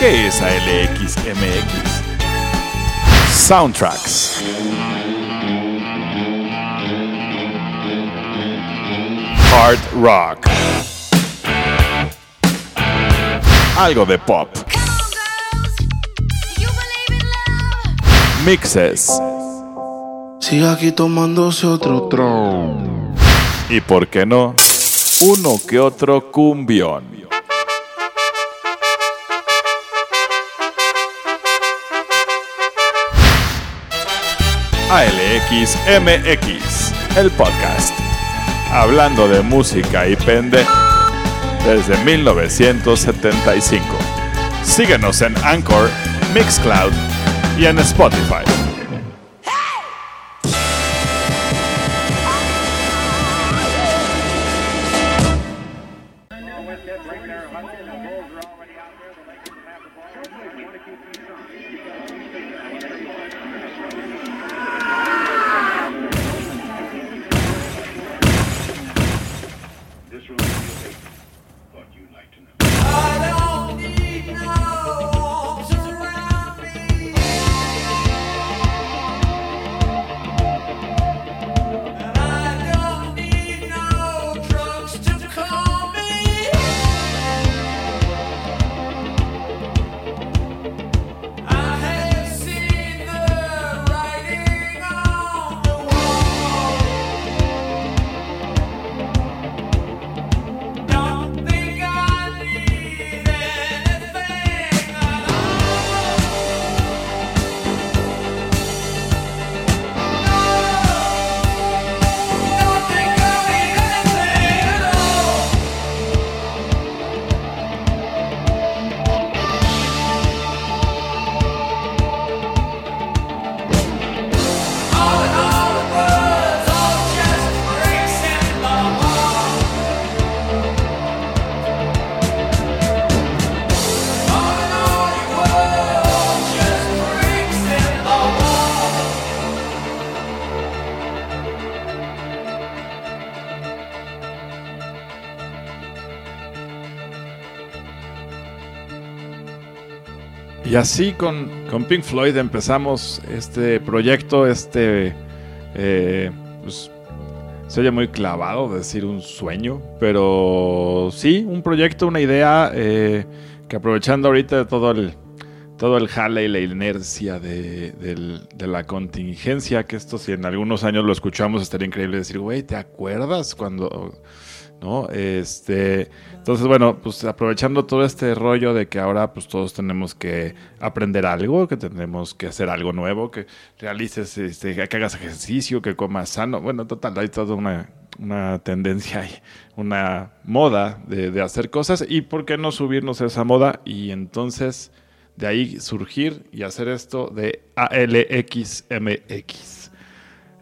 ¿Qué es ALXMX? Soundtracks. Hard rock. Algo de pop. Mixes. Sigue aquí tomándose otro tron. Y por qué no, uno que otro cumbión. ALXMX, el podcast. Hablando de música y pende desde 1975. Síguenos en Anchor, Mixcloud y en Spotify. Así con, con, Pink Floyd empezamos este proyecto, este... Eh, pues, se oye muy clavado decir un sueño, pero sí, un proyecto, una idea eh, que aprovechando ahorita todo el, todo el jale y la inercia de, de, la contingencia, que esto si en algunos años lo escuchamos estaría increíble decir, güey, ¿te acuerdas cuando... ¿no? Este, entonces, bueno, pues aprovechando todo este rollo de que ahora pues todos tenemos que aprender algo, que tenemos que hacer algo nuevo, que realices, este, que hagas ejercicio, que comas sano. Bueno, total, hay toda una, una tendencia y una moda de, de, hacer cosas y por qué no subirnos a esa moda y entonces de ahí surgir y hacer esto de ALXMX.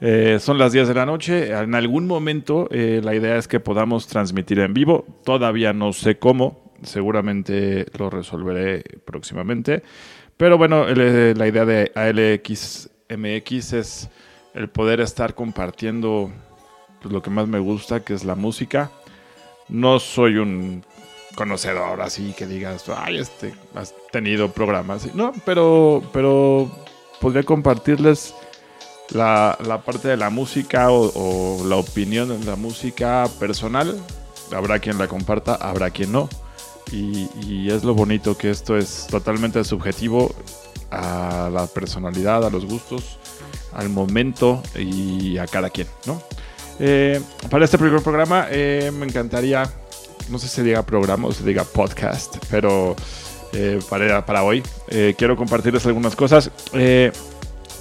Eh, son las 10 de la noche. En algún momento eh, la idea es que podamos transmitir en vivo. Todavía no sé cómo. Seguramente lo resolveré próximamente. Pero bueno, el, la idea de ALXMX es el poder estar compartiendo pues, lo que más me gusta, que es la música. No soy un conocedor así que digas, ay, este, has tenido programas. No, pero, pero podría compartirles la, la parte de la música o, la opinión de la música personal. Habrá quien la comparta, habrá quien no. Y, es lo bonito que esto es totalmente subjetivo a la personalidad, a los gustos, al momento y a cada quien, ¿no? Eh, para este primer programa eh, me encantaría, no sé si se diga programa o se diga podcast, pero eh, para, para hoy quiero compartirles algunas cosas.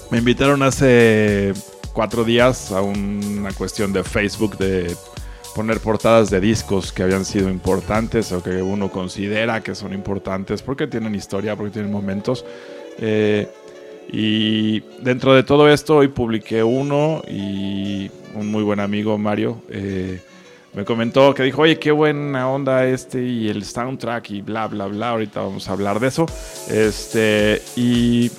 Me invitaron hace cuatro días a una cuestión de Facebook de poner portadas de discos que habían sido importantes o que uno considera que son importantes porque tienen historia, porque tienen momentos. Eh, y dentro de todo esto hoy publiqué uno y un muy buen amigo, Mario, eh, me comentó que dijo, oye, qué buena onda este y el soundtrack y bla, bla, bla. Ahorita vamos a hablar de eso. Este, y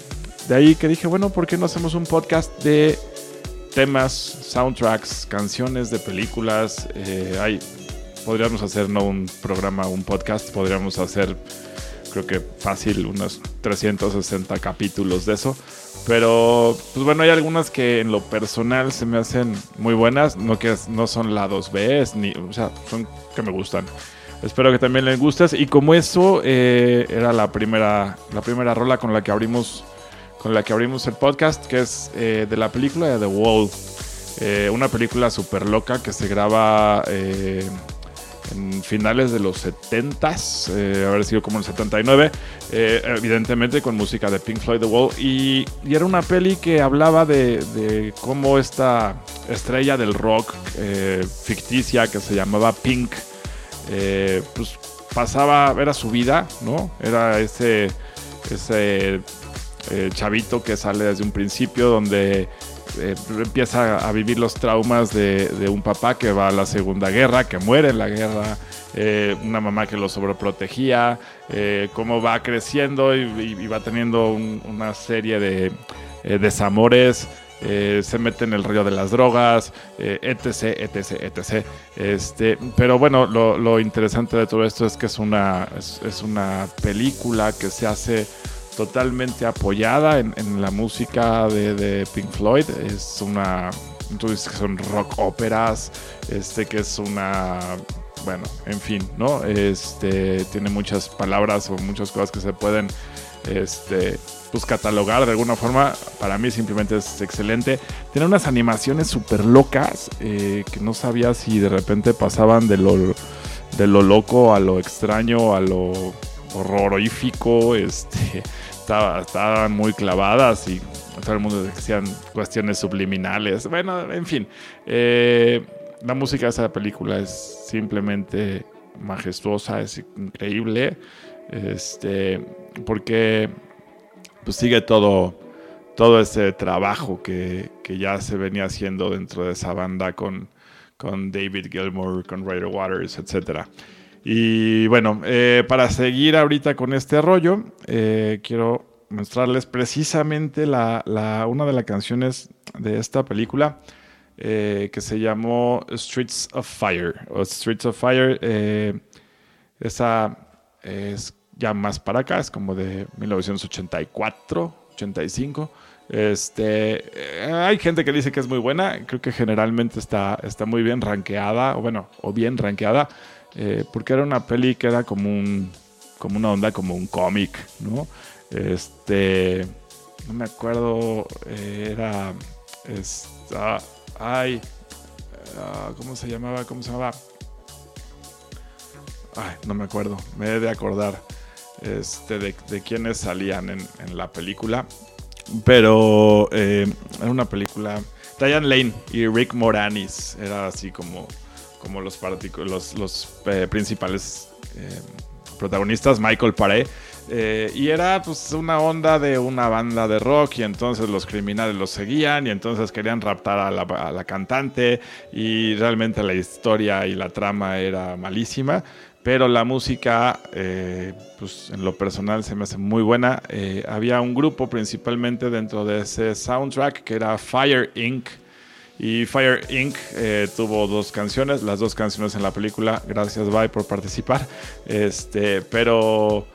de ahí que dije, bueno, ¿por qué no hacemos un podcast de temas, soundtracks, canciones de películas? Eh, hay, podríamos hacer no un programa, un podcast, podríamos hacer creo que fácil, unos 360 capítulos de eso. Pero, pues bueno, hay algunas que en lo personal se me hacen muy buenas, no que no son la 2B, ni, o sea, son que me gustan. Espero que también les gustes. Y como eso eh, era la primera, la primera rola con la que abrimos, con la que abrimos el podcast, que es eh, de la película de The Wall. Eh, una película súper loca que se graba en finales de los 70s, eh, haber sido como el 79, eh, evidentemente con música de Pink Floyd The Wall, y, era una peli que hablaba de, cómo esta estrella del rock eh, ficticia que se llamaba Pink, pues pasaba, era su vida, ¿no? Era ese, ese chavito que sale desde un principio donde eh, empieza a vivir los traumas de, un papá que va a la Segunda Guerra, que muere en la guerra, eh, una mamá que lo sobreprotegía, eh, cómo va creciendo y, va teniendo una serie de desamores. se mete en el rollo de las drogas, etc, etc, etc. Este, pero bueno, lo, interesante de todo esto es que es una, es una película que se hace totalmente apoyada en, la música de, Pink Floyd. Es una, tú dices que son rock óperas, este que es una, bueno, en fin, ¿no? Este tiene muchas palabras o muchas cosas que se pueden, este, pues catalogar de alguna forma. Para mí simplemente es excelente. Tiene unas animaciones súper locas eh, que no sabía si de repente pasaban de lo, de lo loco a lo extraño, a lo horrorífico, este estaban muy clavadas y todo el mundo decían cuestiones subliminales. Bueno, en fin, eh, la música de esa película es simplemente majestuosa, es increíble, este, porque pues sigue todo, todo ese trabajo que, que, ya se venía haciendo dentro de esa banda con, con David Gilmour, con Ryder Waters, etcétera. Y bueno, eh, para seguir ahorita con este rollo, eh, quiero mostrarles precisamente la, una de las canciones de esta película eh, que se llamó Streets of Fire. O Streets of Fire, esa es ya más para acá, es como de 1984, 85. Este, hay gente que dice que es muy buena, creo que generalmente está, está muy bien rankeada, o bueno, o bien rankeada. Eh, porque era una peli que era como un como una onda como un cómic, ¿no? Este, no me acuerdo, eh, era esta, ay, ah, ¿cómo se llamaba? ¿Cómo se llamaba? Ay, no me acuerdo, me he de acordar este, de, de quiénes salían en, la película. Pero eh, era una película. Diane Lane y Rick Moranis. Era así como como los, eh, principales eh, protagonistas, Michael Paré. Eh, y era pues una onda de una banda de rock y entonces los criminales los seguían y entonces querían raptar a la, cantante y realmente la historia y la trama era malísima. Pero la música, pues en lo personal se me hace muy buena. había un grupo principalmente dentro de ese soundtrack que era Fire Inc., y Fire Inc. Eh, tuvo dos canciones, las dos canciones en la película. Gracias, Bye, por participar. Este, pero,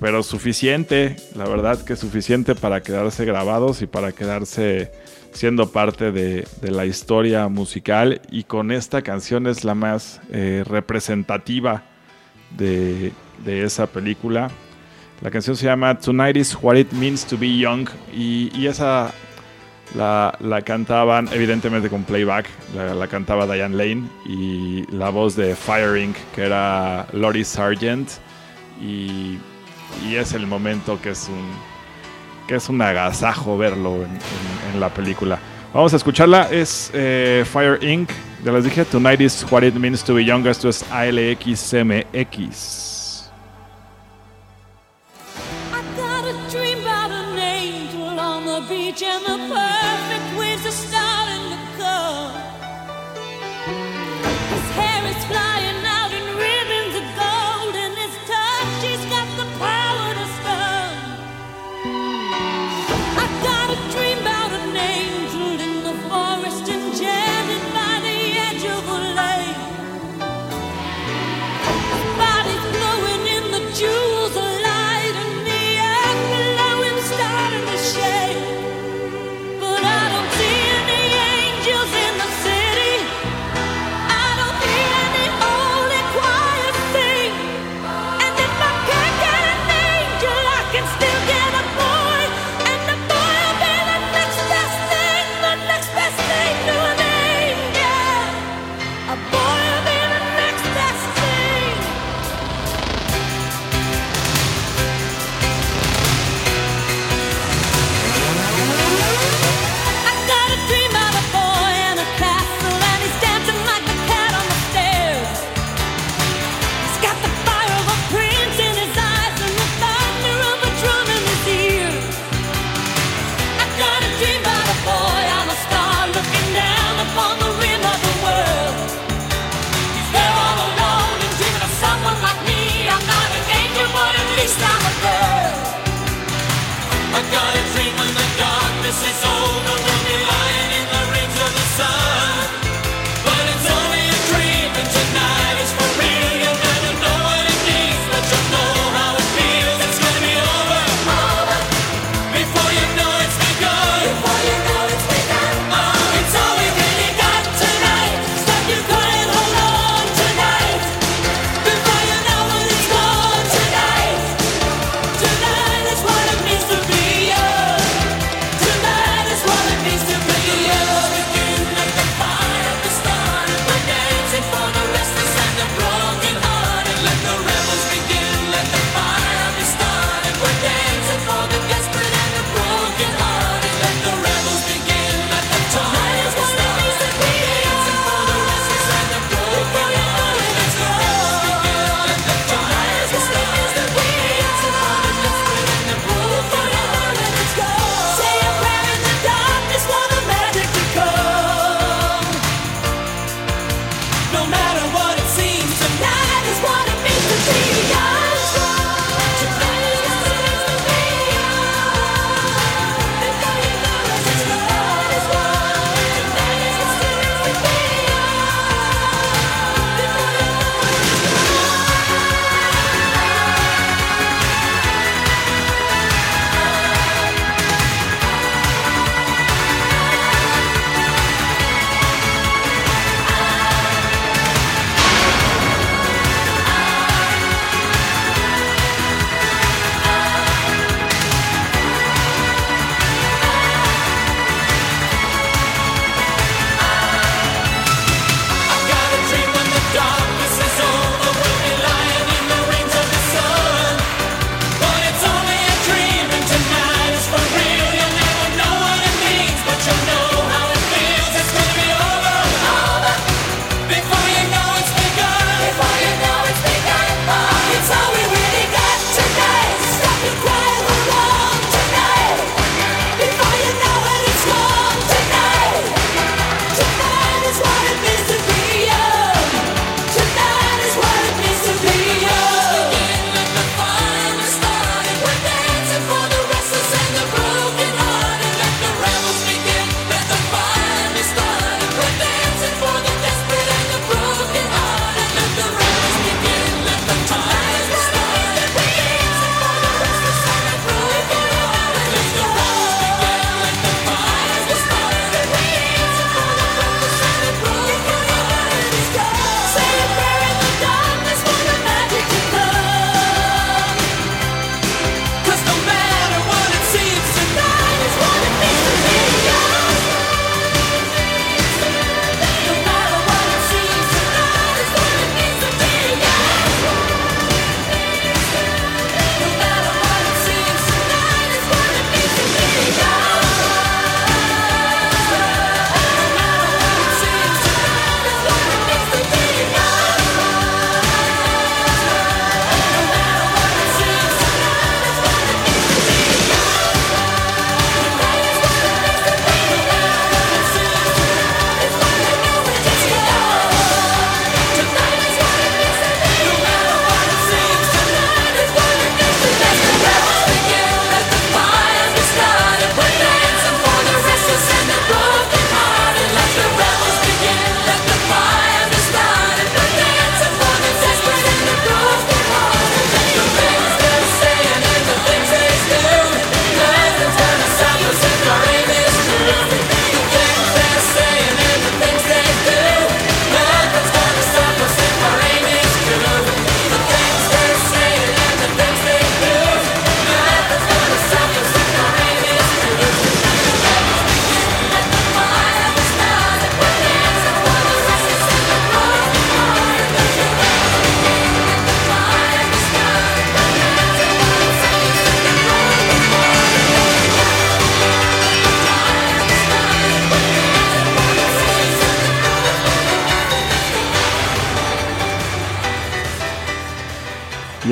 pero suficiente, la verdad que suficiente para quedarse grabados y para quedarse siendo parte de, la historia musical. Y con esta canción es la más eh, representativa de, esa película. La canción se llama Tonight is What It Means to Be Young. Y, y esa la, cantaban, evidentemente con playback, la, cantaba Diane Lane y la voz de Firing, que era Lori Sargent. Y, es el momento que es un, que es un agasajo verlo en, la película. Vamos a escucharla, es eh, Fire Inc. Ya les dije, Tonight is what it means to be young. Esto es ALXMX. Beach and the perfect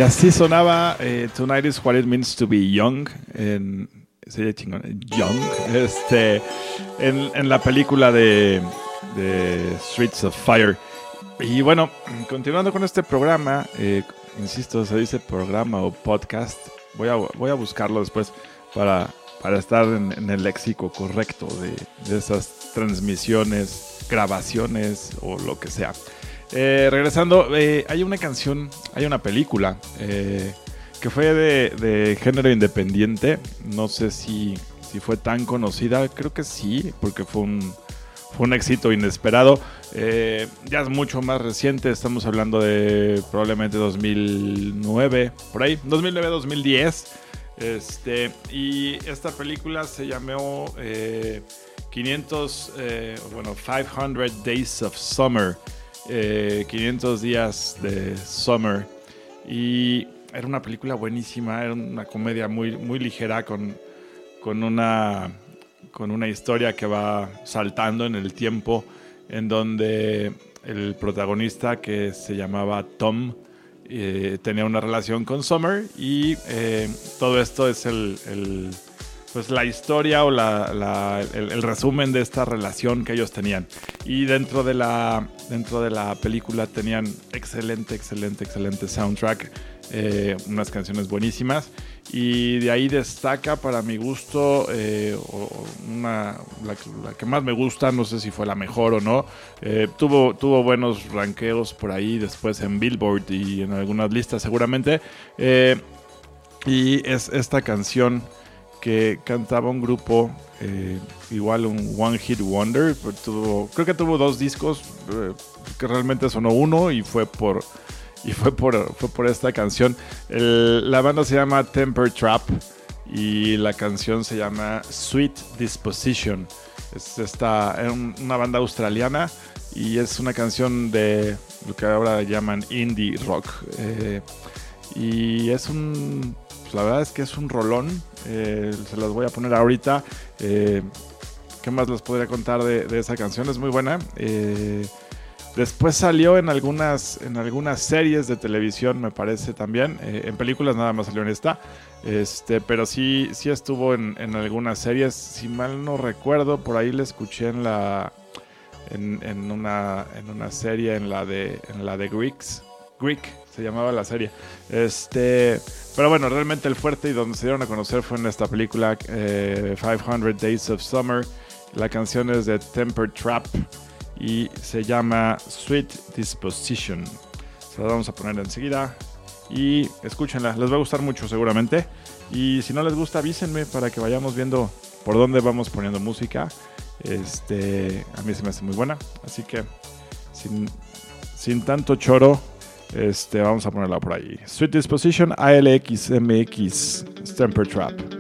Y así sonaba eh, Tonight is what it means to be young. En, sería chingón. Young. Este, en, la película de, de, Streets of Fire. Y bueno, continuando con este programa, eh, insisto, se dice programa o podcast. Voy a, voy a buscarlo después para, para estar en, en el léxico correcto de, de esas transmisiones, grabaciones o lo que sea. Eh, regresando, eh, hay una canción, hay una película eh, que fue de, género independiente. No sé si, si, fue tan conocida, creo que sí, porque fue un, fue un éxito inesperado. Ya es mucho más reciente, estamos hablando de probablemente 2009, por ahí, 2009-2010. Este, y esta película se llamó 500, bueno, 500 Days of Summer eh, 500 días de Summer. Y era una película buenísima, era una comedia muy, muy ligera con, con, una, con una historia que va saltando en el tiempo, en donde el protagonista que se llamaba Tom eh, tenía una relación con Summer y eh, todo esto es el, el pues la historia o la, la, el, resumen de esta relación que ellos tenían. Y dentro de la, dentro de la película tenían excelente, excelente, excelente soundtrack, eh, unas canciones buenísimas. Y de ahí destaca para mi gusto eh, una, la, que más me gusta, no sé si fue la mejor o no. Eh, tuvo, tuvo buenos ranqueos por ahí después en Billboard y en algunas listas seguramente. Y es esta canción que cantaba un grupo, eh, igual un One Hit Wonder. Tuvo, creo que tuvo dos discos, eh, que realmente sonó uno y fue por, y fue por, fue por esta canción. La banda se llama Temper Trap y la canción se llama Sweet Disposition. Es esta, una banda australiana y es una canción de lo que ahora llaman indie rock. Eh, y es un pues la verdad es que es un rolón. Eh, se las voy a poner ahorita. Eh, ¿Qué más les podría contar de, esa canción? Es muy buena. Eh, después salió en algunas, en algunas series de televisión, me parece también. En películas nada más salió en esta. Este, pero sí, sí estuvo en, en, algunas series. Si mal no recuerdo, por ahí la escuché en la. En, en, una, en una serie en la de en la de Greeks. Greek se llamaba la serie. Este, pero bueno, realmente el fuerte y donde se dieron a conocer fue en esta película eh, 500 Days of Summer. La canción es de Temper Trap y se llama Sweet Disposition. Se la vamos a poner enseguida y escúchenla, les va a gustar mucho seguramente. Y si no les gusta, avísenme para que vayamos viendo por dónde vamos poniendo música. Este, a mí se me hace muy buena, así que sin, sin tanto choro, este, vamos a ponerla por ahí. Sweet Disposition ALXMX Stamper Trap.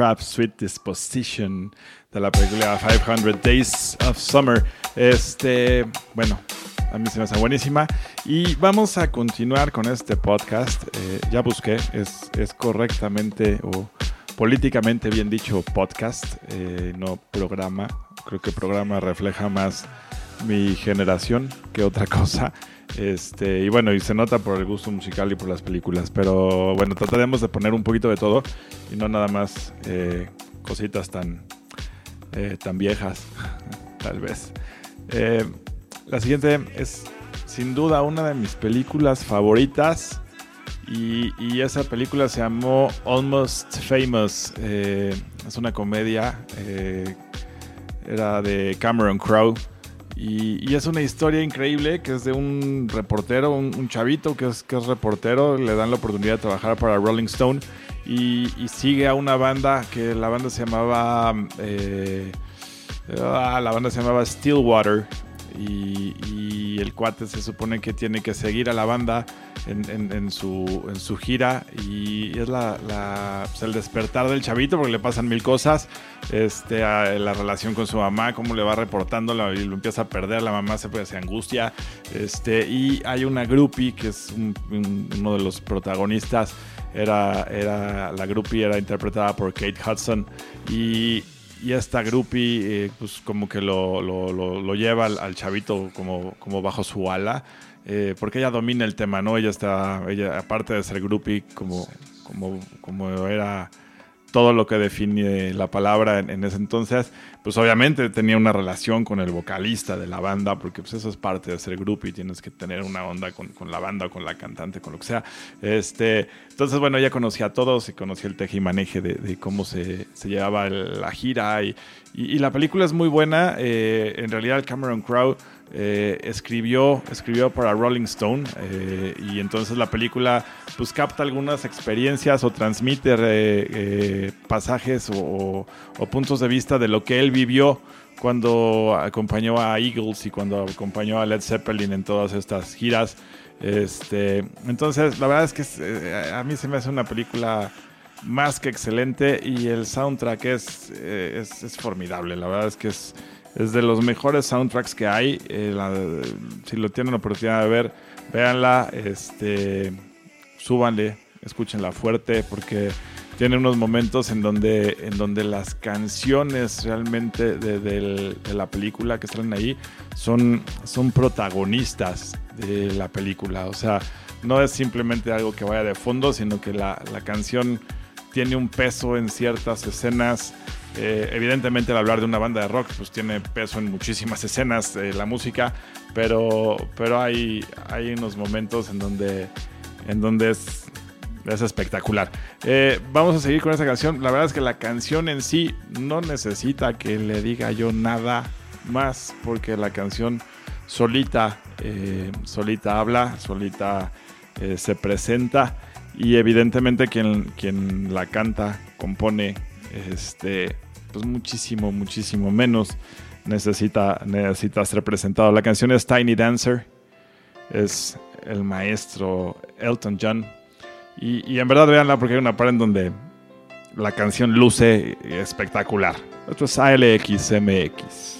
Trap Sweet Disposition de la película 500 Days of Summer. Este, bueno, a mí se me hace buenísima. Y vamos a continuar con este podcast. Eh, ya busqué, es, es, correctamente o políticamente bien dicho podcast, eh, no programa. Creo que programa refleja más mi generación que otra cosa. Este, y bueno, y se nota por el gusto musical y por las películas. Pero bueno, trataremos de poner un poquito de todo y no nada más eh, cositas tan, eh, tan viejas, tal vez. Eh, la siguiente es sin duda una de mis películas favoritas. Y, y esa película se llamó Almost Famous. es una comedia. era de Cameron Crowe. Y, es una historia increíble que es de un reportero, un, chavito que es, que es reportero, le dan la oportunidad de trabajar para Rolling Stone y, sigue a una banda que la banda se llamaba, eh, ah, la banda se llamaba Stillwater y, el cuate se supone que tiene que seguir a la banda en, su, en su, gira y es la, pues, el despertar del chavito porque le pasan mil cosas, este, la relación con su mamá, cómo le va reportando y lo empieza a perder, la mamá se, puede se angustia este, y hay una groupie que es uno de los protagonistas, era, era, la groupie era interpretada por Kate Hudson y y esta groupie eh, pues como que lo, lo, lleva al, chavito como, como bajo su ala, eh, porque ella domina el tema, ¿no? Ella está, ella aparte de ser groupie, como, como, como era todo lo que define la palabra en, ese entonces, pues obviamente tenía una relación con el vocalista de la banda, porque pues eso es parte de ser grupo y tienes que tener una onda con, con, la banda, con la cantante, con lo que sea. Este, entonces, bueno, ella conocía a todos y conocía el teje y maneje de, cómo se, se llevaba la gira y, y, la película es muy buena. Eh, en realidad, Cameron Crowe eh, escribió, escribió para Rolling Stone eh, y entonces la película pues capta algunas experiencias o transmite eh, pasajes o, puntos de vista de lo que él vivió cuando acompañó a Eagles y cuando acompañó a Led Zeppelin en todas estas giras. Este, entonces la verdad es que a mí se me hace una película más que excelente y el soundtrack es, es formidable. La verdad es que es es de los mejores soundtracks que hay. Eh, si lo tienen la oportunidad de ver, véanla, este, súbanle, escúchenla fuerte, porque tiene unos momentos en donde, en donde las canciones realmente de, la película que salen ahí son, son protagonistas de la película. O sea, no es simplemente algo que vaya de fondo, sino que la, la canción tiene un peso en ciertas escenas eh, evidentemente, al hablar de una banda de rock, pues tiene peso en muchísimas escenas de la música, pero, pero hay, hay unos momentos en donde, en donde es, es espectacular. Eh, vamos a seguir con esta canción. La verdad es que la canción en sí no necesita que le diga yo nada más, porque la canción solita, eh, solita habla, solita se presenta y evidentemente quien, quien la canta, compone este, pues muchísimo, muchísimo menos necesita, necesita ser presentado. La canción es Tiny Dancer, es el maestro Elton John. Y, en verdad veanla porque hay una parte en donde la canción luce espectacular. Esto es ALXMX.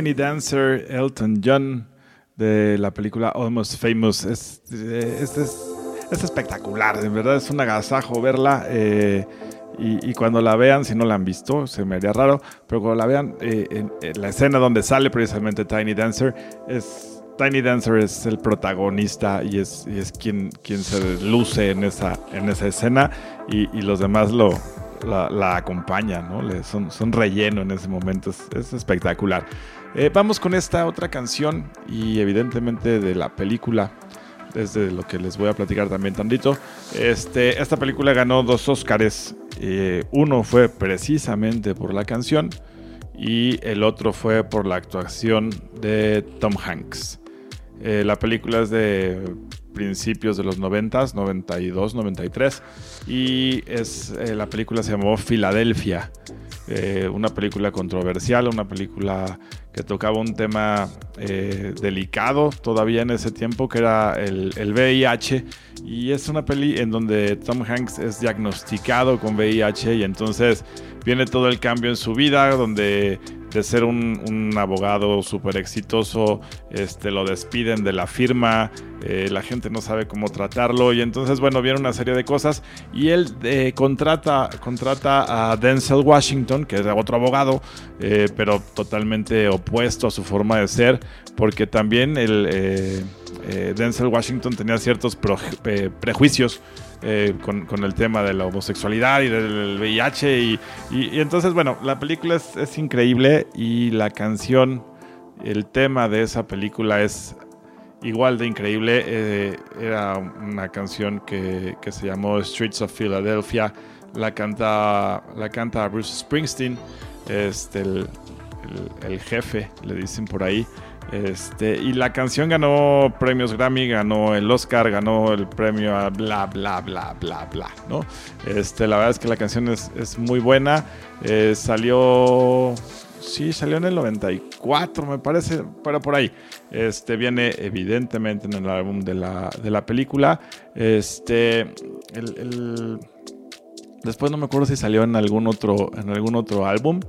Tiny Dancer, Elton John, de la película Almost Famous. Es, eh, es, es- es espectacular, de verdad es un agasajo verla. eh, y, cuando la vean, si no la han visto, se me haría raro, pero cuando la vean, eh, en, en la escena donde sale precisamente Tiny Dancer, es, Tiny Dancer es el protagonista y es, quien, quien se luce en esa, en esa escena y, y los demás lo, la, la acompañan, ¿no? Son, son relleno en ese momento, es espectacular. Eh, vamos con esta otra canción y evidentemente de la película, desde lo que les voy a platicar también tantito. Este, esta película ganó dos Óscares, eh, uno fue precisamente por la canción y el otro fue por la actuación de Tom Hanks. Eh, la película es de principios de los 90, 92, 93. Y es, eh, la película se llamó Filadelfia. Eh, una película controversial, una película que tocaba un tema eh, delicado todavía en ese tiempo, que era el, el, VIH. Y es una peli en donde Tom Hanks es diagnosticado con VIH y entonces viene todo el cambio en su vida, donde de ser un, un abogado súper exitoso, este, lo despiden de la firma, eh, la gente no sabe cómo tratarlo y entonces, bueno, viene una serie de cosas y él eh, contrata, contrata a Denzel Washington, que es otro abogado, eh, pero totalmente opuesto a su forma de ser, porque también el, Denzel Washington tenía ciertos prejuicios eh, con, el tema de la homosexualidad y del VIH. Y, entonces, bueno, la película es, increíble y la canción, el tema de esa película es igual de increíble. Eh, era una canción que, que, se llamó Streets of Philadelphia. La canta, la canta Bruce Springsteen, este, el, el jefe, le dicen por ahí. Este, y la canción ganó premios Grammy, ganó el Oscar, ganó el premio a bla, bla, bla, bla, bla, ¿no? Este, la verdad es que la canción es, es muy buena. Eh, salió, sí, salió en el 94, me parece, pero por ahí. Este, viene evidentemente en el álbum de la, de la película. Este, el, el, después no me acuerdo si salió en algún otro, en algún otro álbum.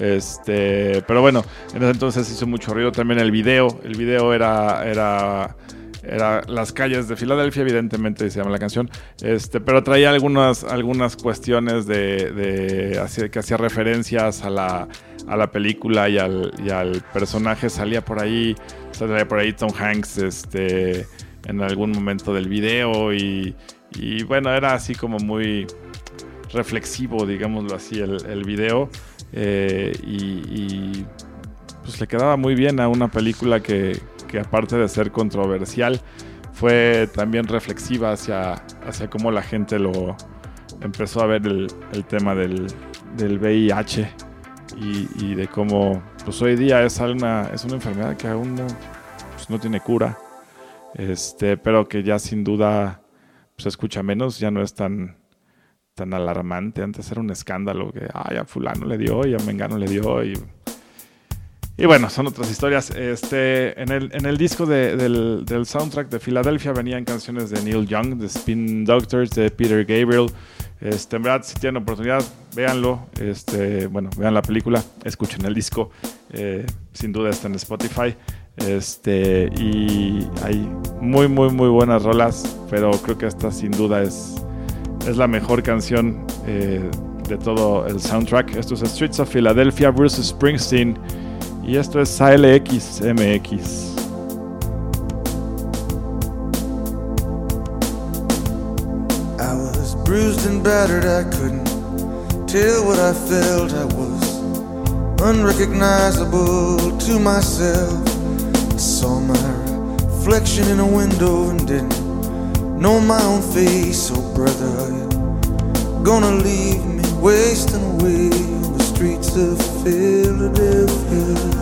Este, pero bueno, en ese entonces hizo mucho ruido también el video. El video era, era, era las calles de Filadelfia, evidentemente se llama la canción. Este, pero traía algunas, algunas cuestiones de, de que hacía referencias a la, a la película y al, y al, personaje. Salía por ahí, salía por ahí Tom Hanks, este, en algún momento del video y, y bueno, era así como muy reflexivo, digámoslo así, el, video. Eh, y, pues le quedaba muy bien a una película que, que, aparte de ser controversial, fue también reflexiva hacia, hacia cómo la gente lo empezó a ver el, el tema del, del VIH y, y, de cómo pues hoy día es una, es una enfermedad que aún no, pues no tiene cura, este, pero que ya sin duda se escucha menos, ya no es tan, tan alarmante. Antes era un escándalo que, ay, a fulano le dio y a Mengano le dio y... Y bueno, son otras historias. Este, en, el, en el disco de, del, del, soundtrack de Filadelfia venían canciones de Neil Young, de Spin Doctors, de Peter Gabriel. Este, en verdad, si tienen oportunidad, véanlo. Este, bueno, vean la película, escuchen el disco. Eh, sin duda está en Spotify. Este, y hay muy, muy, muy buenas rolas, pero creo que esta sin duda es, es la mejor canción eh, de todo el soundtrack. Esto es Streets of Philadelphia, Bruce Springsteen. Y esto es ALX MX. I was bruised and battered, I couldn't tell what I felt. I was unrecognizable to myself. I saw my reflection in a window and didn't know my own face, oh brother, gonna leave me wasting away on the streets of Philadelphia?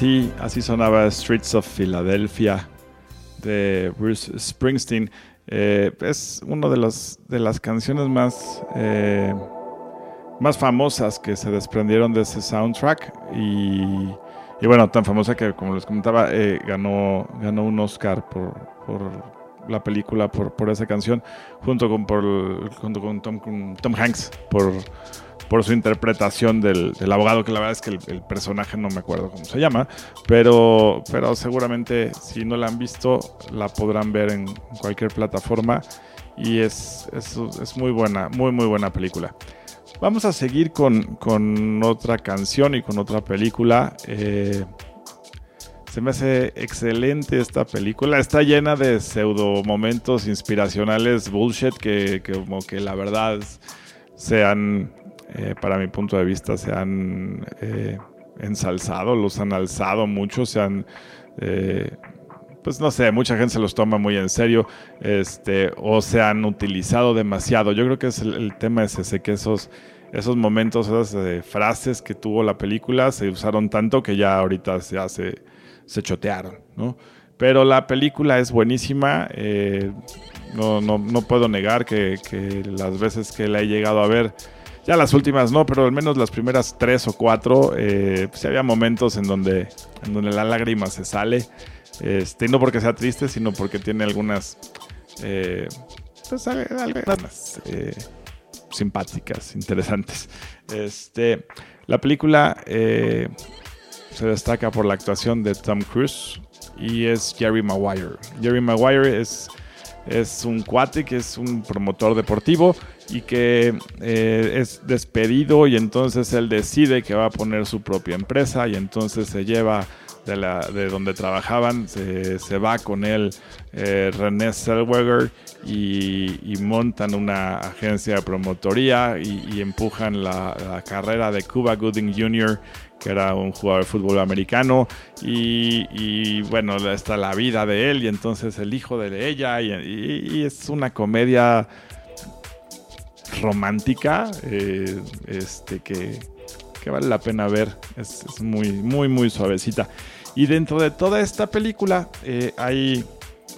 Así, así sonaba Streets of Philadelphia de Bruce Springsteen. Eh, es una de, los, de las canciones más, eh, más famosas que se desprendieron de ese soundtrack. Y, y bueno, tan famosa que, como les comentaba, eh, ganó, ganó un Oscar por, por la película, por, por esa canción, junto con, por, junto con Tom, Tom Hanks, por por su interpretación del, abogado, que la verdad es que el, personaje no me acuerdo cómo se llama, pero, pero seguramente si no la han visto, la podrán ver en cualquier plataforma y es, es, es muy buena, muy, muy buena película. Vamos a seguir con, con otra canción y con otra película. Eh, se me hace excelente esta película. Está llena de pseudo momentos inspiracionales bullshit que, que como que la verdad se han eh, para mi punto de vista, se han eh, ensalzado, los han alzado mucho, se han... Eh, pues no sé, mucha gente se los toma muy en serio, este, o se han utilizado demasiado. Yo creo que es el, tema es ese, que esos, esos momentos, esas frases que tuvo la película se usaron tanto que ya ahorita ya se, se chotearon, ¿no? Pero la película es buenísima, no, no, no, puedo negar que, que las veces que la he llegado a ver, ya las últimas no, pero al menos las primeras tres o cuatro, eh, pues había momentos en donde, en donde la lágrima se sale. Este, no porque sea triste, sino porque tiene algunas, eh, pues, algunas eh, simpáticas, interesantes. Este, la película eh, se destaca por la actuación de Tom Cruise y es Jerry Maguire. Jerry Maguire es, es un cuate que es un promotor deportivo y que eh, es despedido y entonces él decide que va a poner su propia empresa y entonces se lleva de, la, de donde trabajaban, se, va con él eh, René Zellweger y, montan una agencia de promotoría y, empujan la, carrera de Cuba Gooding Jr., que era un jugador de fútbol americano, y, y bueno, está la vida de él y entonces el hijo de ella, y es una comedia romántica eh, este, que, que, vale la pena ver. Es, muy, muy, muy suavecita. Y dentro de toda esta película eh, hay,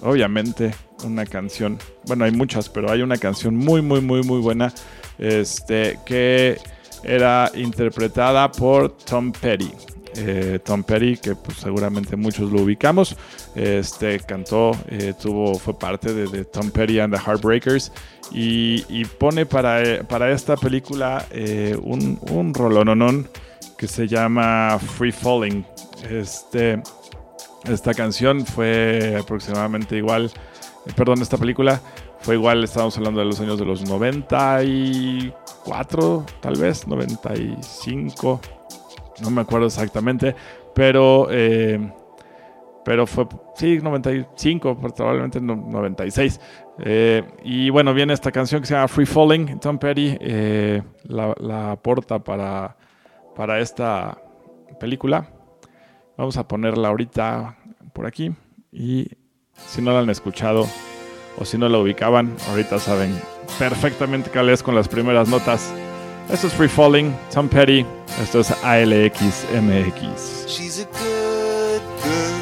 obviamente, una canción. Bueno, hay muchas, pero hay una canción muy, muy, muy, muy buena. Este, que era interpretada por Tom Petty. Eh, Tom Petty, que pues, seguramente muchos lo ubicamos, este, cantó, eh, tuvo, fue parte de, Tom Petty and the Heartbreakers y, y pone para, para, esta película eh, un, un rolononón que se llama Free Falling. Este, esta canción fue aproximadamente igual, perdón, esta película fue igual, estábamos hablando de los años de los 94, tal vez, 95 no me acuerdo exactamente, pero eh, pero fue, sí, 95, pues, probablemente no- 96. Eh, y bueno, viene esta canción que se llama Free Falling. Tom Petty eh, la, la aporta para, para esta película. Vamos a ponerla ahorita por aquí. Y si no la han escuchado o si no la ubicaban, ahorita saben perfectamente cuál es con las primeras notas. Es Free Falling, Tom Petty. Es ALX MX. She's a good girl,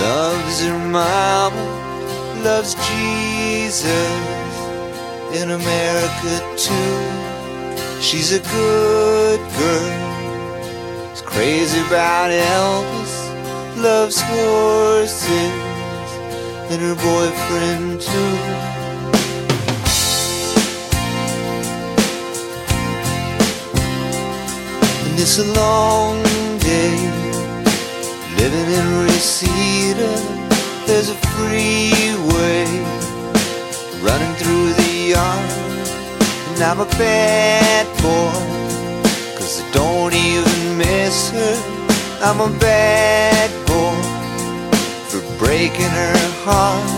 loves her mama, loves Jesus in America too. She's a good girl, is crazy about Elvis, loves horses and her boyfriend too. It's a long day living in Reseda. There's a freeway running through the yard. And I'm a bad boy, cause I don't even miss her. I'm a bad boy for breaking her heart.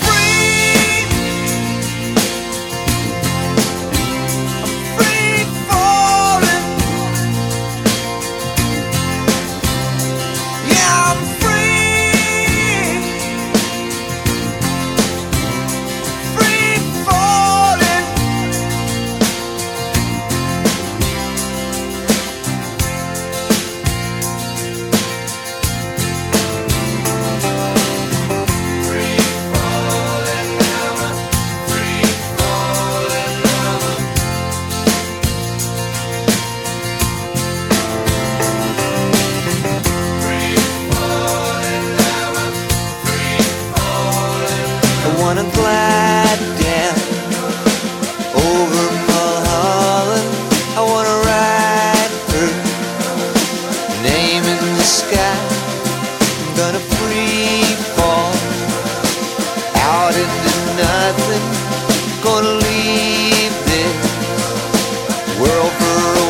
world for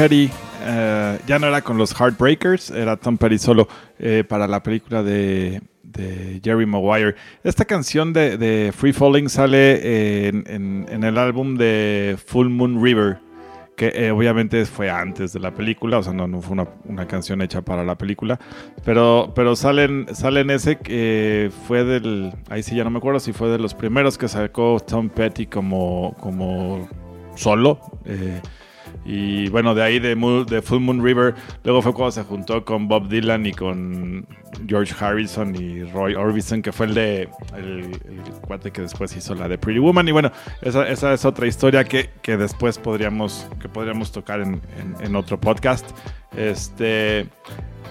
Petty eh, ya no era con los Heartbreakers, era Tom Petty solo eh, para la película de, de Jerry Maguire. Esta canción de, de Free Falling sale en, en- en el álbum de Full Moon River, que eh, obviamente fue antes de la película, o sea, no, no fue una, una canción hecha para la película, pero, pero salen, salen ese que fue del, ahí sí ya no me acuerdo si fue de los primeros que sacó Tom Petty como, como solo. Y bueno, de ahí de, de Full Moon River, luego fue cuando se juntó con Bob Dylan y con George Harrison y Roy Orbison, que fue el de el, el cuate que después hizo la de Pretty Woman. Y bueno, esa, esa es otra historia que, que después podríamos, que podríamos tocar en, en- en otro podcast. Este.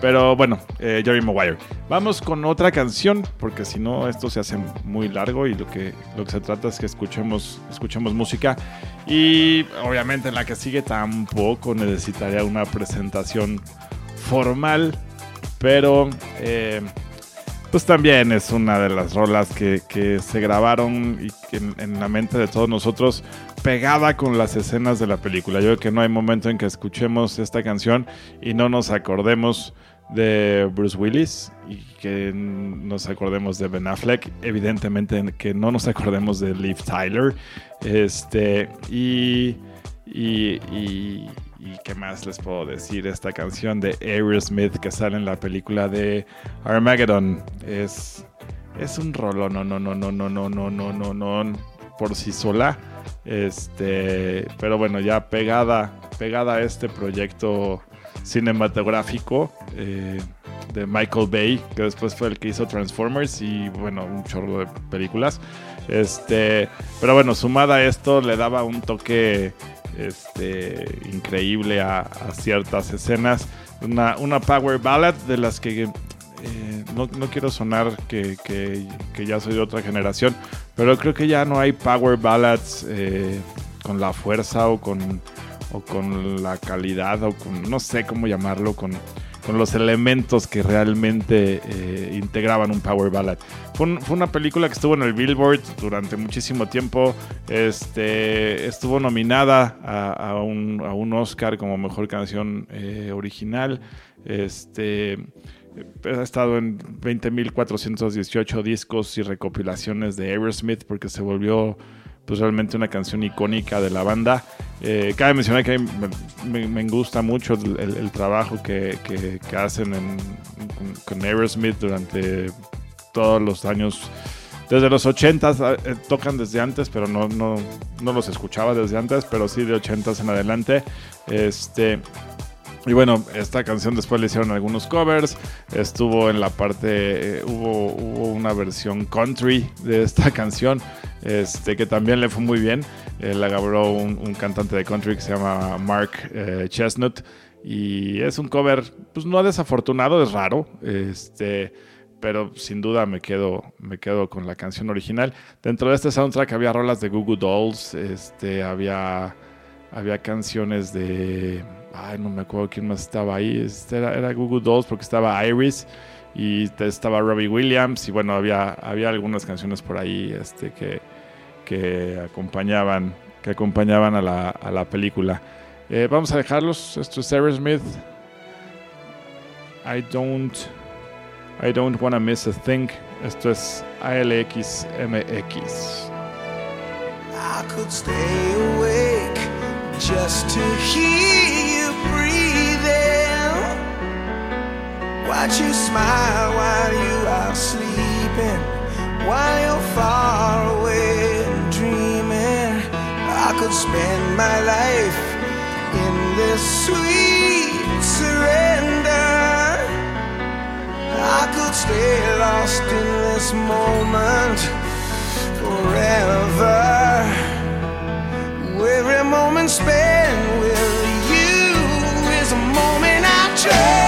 Pero bueno, eh, Jerry Maguire. Vamos con otra canción, porque si no, esto se hace muy largo y lo que, lo que se trata es que escuchemos, escuchemos música. Y obviamente en la que sigue tampoco necesitaría una presentación formal, pero eh, pues también es una de las rolas que, se grabaron y que en, en la mente de todos nosotros pegada con las escenas de la película. Yo creo que no hay momento en que escuchemos esta canción y no nos acordemos de Bruce Willis y que nos acordemos de Ben Affleck. Evidentemente que no nos acordemos de Liv Tyler. Este, y, y, y, y qué más les puedo decir. Esta canción de Aerosmith que sale en la película de Armageddon es, es un rollo. No, no, no, no, no, no, no, no, no, no, por sí sola. Este, pero bueno, ya pegada, pegada a este proyecto cinematográfico eh, de Michael Bay, que después fue el que hizo Transformers y bueno, un chorro de películas. Este, pero bueno, sumada a esto le daba un toque este, increíble a, ciertas escenas. Una, una power ballad de las que eh, no, no quiero sonar que, que- que ya soy de otra generación, pero creo que ya no hay power ballads eh, con la fuerza o con, o con la calidad o con, no sé cómo llamarlo, con, con los elementos que realmente eh, integraban un power ballad. Fue, fue una película que estuvo en el Billboard durante muchísimo tiempo. Este, estuvo nominada a, un, a un Oscar como mejor canción eh, original. Este, ha estado en 20.418 discos y recopilaciones de Aerosmith porque se volvió pues realmente una canción icónica de la banda. Eh, cabe mencionar que me, gusta mucho el, trabajo que, que- hacen en- con, Aerosmith durante todos los años. Desde los 80s, eh, tocan desde antes, pero no, no, no los escuchaba desde antes, pero sí de 80s en adelante. Este, y bueno, esta canción después le hicieron algunos covers. Estuvo en la parte. eh, hubo, hubo una versión country de esta canción. Este, que también le fue muy bien. Eh, la grabó un, cantante de country que se llama Mark eh, Chestnut. Y es un cover, pues no desafortunado, es raro. Este. Pero sin duda me quedo, me quedo con la canción original. Dentro de este soundtrack había rolas de Google Dolls. Este, había había canciones de. Ay, no me acuerdo quién más estaba ahí. Este era, era Google Dolls porque estaba Iris y estaba Robbie Williams. Y bueno, había, había algunas canciones por ahí este, que, que acompañaban, que acompañaban a la, a la película. Eh, vamos a dejarlos. Esto es Aerosmith. I don't. I don't wanna miss a thing. Esto es ALX MX. I could stay awake just to hear breathing. Watch you smile while you are sleeping, while you're far away dreaming. I could spend my life in this sweet surrender. I could stay lost in this moment forever. Every moment spent with change.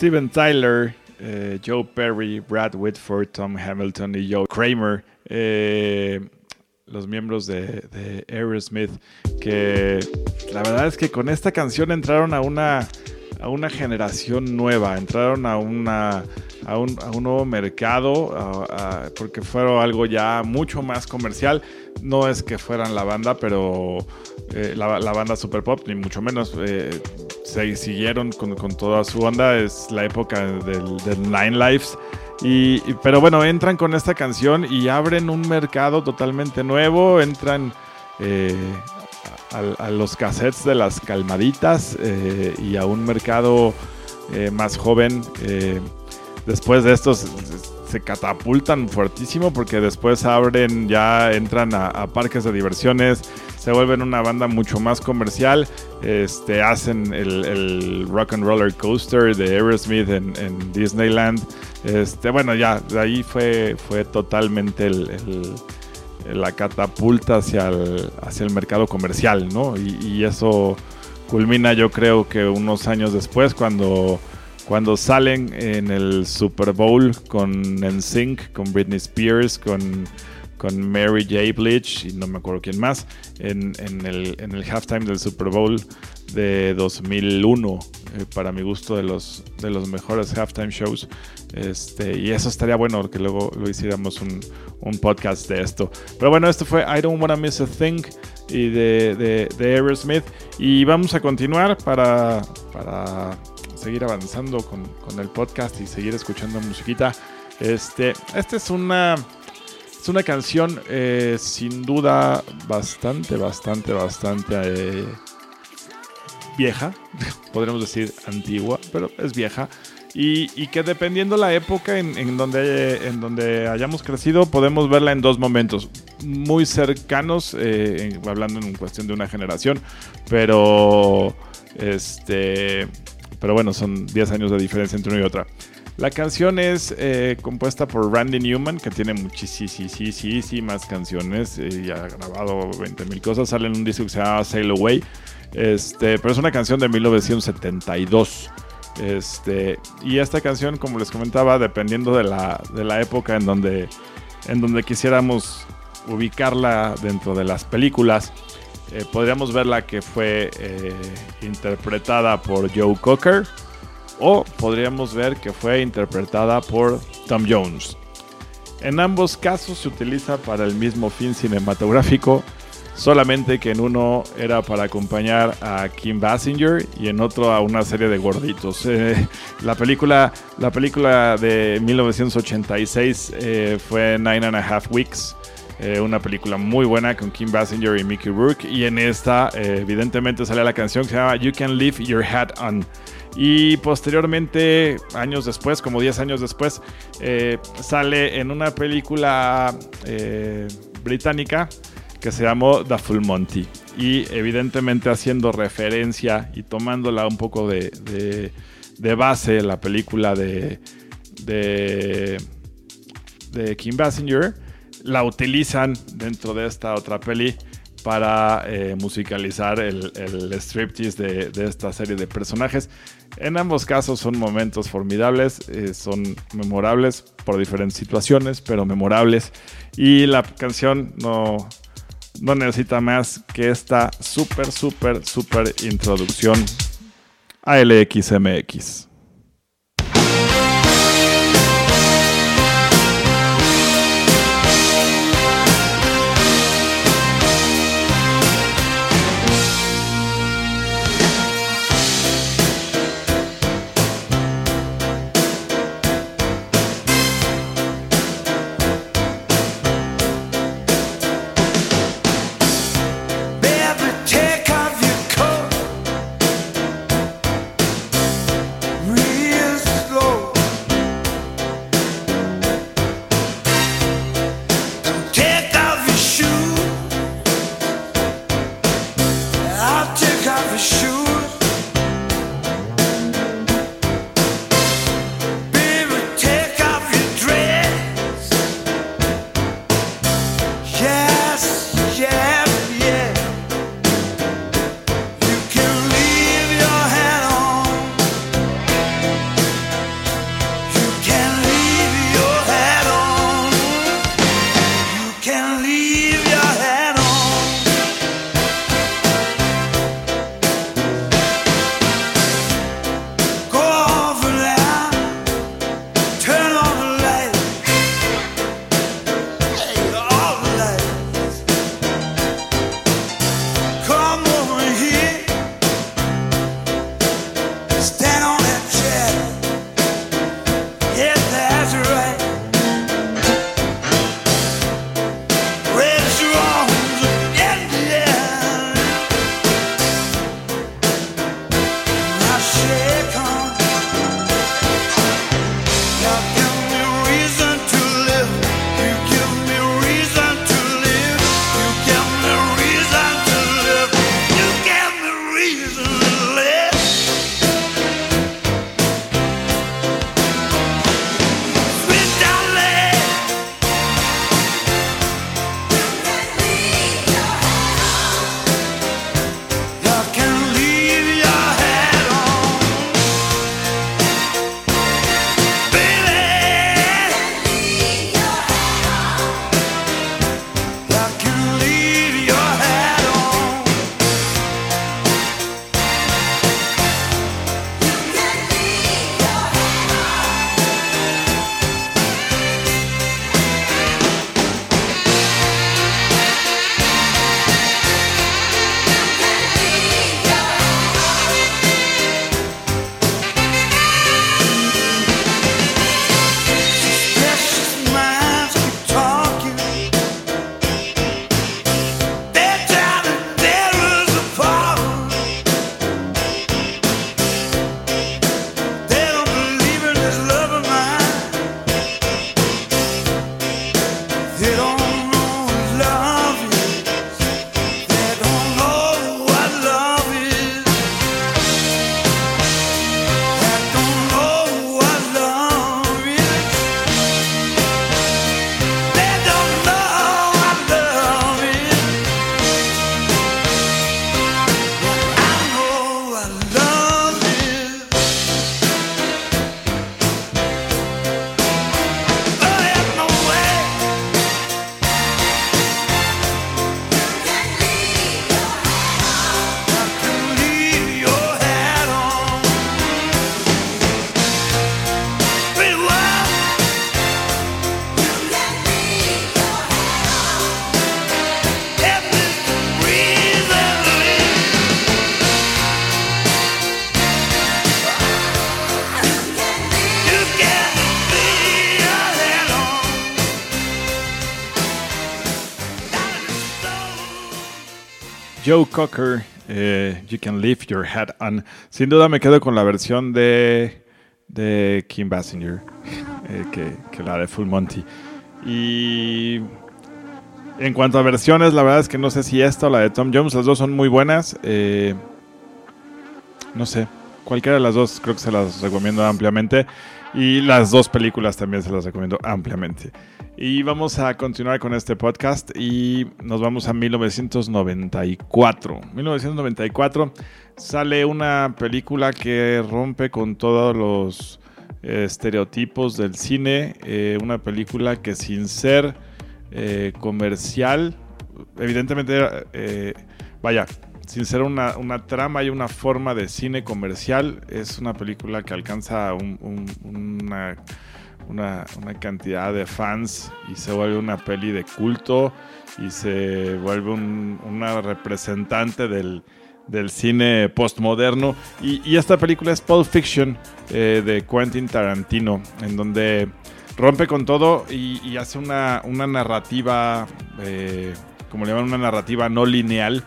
Steven Tyler, eh, Joe Perry, Brad Whitford, Tom Hamilton y Joe Kramer, eh, los miembros de, Aerosmith, que la verdad es que con esta canción entraron a una, a una generación nueva, entraron a, una, a, un, a un nuevo mercado, porque fueron algo ya mucho más comercial. No es que fueran la banda, pero eh, la, banda Super Pop, ni mucho menos. Se siguieron con, con toda su onda. Es la época del, Nine Lives. Y, pero bueno, entran con esta canción y abren un mercado totalmente nuevo. Entran eh, a, los cassettes de las calmaditas eh, y a un mercado eh, más joven. después de estos se catapultan fuertísimo porque después abren, ya entran a parques de diversiones, se vuelven una banda mucho más comercial, este, hacen el, el Rock and Roller Coaster de Aerosmith en, Disneyland. Este, bueno, ya, de ahí fue, fue totalmente la catapulta hacia el, mercado comercial, ¿no? Y, y eso culmina yo creo que unos años después cuando, cuando salen en el Super Bowl con NSYNC, con Britney Spears, con, con Mary J. Blige y no me acuerdo quién más, en, en el, en el halftime del Super Bowl de 2001, eh, para mi gusto de los, de los mejores halftime shows. Este, y eso estaría bueno que luego lo hiciéramos un, un podcast de esto. Pero bueno, esto fue I Don't Wanna Miss a Thing y de, de, de Aerosmith. Y vamos a continuar para, para seguir avanzando con, con el podcast y seguir escuchando musiquita. Este, esta es una, es una canción eh, sin duda bastante, bastante, bastante eh, vieja. Podríamos decir antigua, pero es vieja. Y, que dependiendo la época en, en donde, en donde hayamos crecido, podemos verla en dos momentos muy cercanos, eh, hablando en cuestión de una generación, pero este, pero bueno, son 10 años de diferencia entre una y otra. La canción es eh, compuesta por Randy Newman, que tiene muchísimas canciones eh, y ha grabado 20.000 cosas. Sale en un disco que se llama Sail Away, este, pero es una canción de 1972. Este, y esta canción, como les comentaba, dependiendo de la, época en donde, en donde quisiéramos ubicarla dentro de las películas, eh, podríamos verla que fue eh, interpretada por Joe Cocker o podríamos ver que fue interpretada por Tom Jones. En ambos casos se utiliza para el mismo fin cinematográfico, solamente que en uno era para acompañar a Kim Basinger y en otro a una serie de gorditos. Eh, la, película, la película de 1986 eh, fue Nine and a Half Weeks. eh, una película muy buena con Kim Basinger y Mickey Rourke. Y en esta, evidentemente, sale la canción que se llama You Can Leave Your Hat On. Y posteriormente, años después, como 10 años después, eh, sale en una película eh, británica que se llamó The Full Monty. Y evidentemente haciendo referencia y tomándola un poco de, de- de base la película de, de, de Kim Basinger, la utilizan dentro de esta otra peli para eh, musicalizar el, el striptease de, de esta serie de personajes. En ambos casos son momentos formidables, eh, son memorables por diferentes situaciones, pero memorables. Y la canción no, no necesita más que esta súper, súper, súper introducción a LXMX. Joe Cocker, eh, You Can Leave Your Head On. Sin duda me quedo con la versión de, de Kim Basinger eh, que, que la de Full Monty. Y en cuanto a versiones, la verdad es que no sé si esta o la de Tom Jones, las dos son muy buenas. eh, no sé, cualquiera de las dos creo que se las recomiendo ampliamente. Y las dos películas también se las recomiendo ampliamente. Y vamos a continuar con este podcast y nos vamos a 1994. 1994 sale una película que rompe con todos los estereotipos del cine. eh, una película que sin ser eh, comercial, evidentemente, eh, vaya, sin ser una, una trama y una forma de cine comercial, es una película que alcanza un- un- una, una- cantidad de fans y se vuelve una peli de culto y se vuelve un- una representante del, del cine postmoderno. Y, y esta película es Pulp Fiction eh, de Quentin Tarantino, en donde rompe con todo y, y hace una, una narrativa, eh, como le llaman, una narrativa no lineal,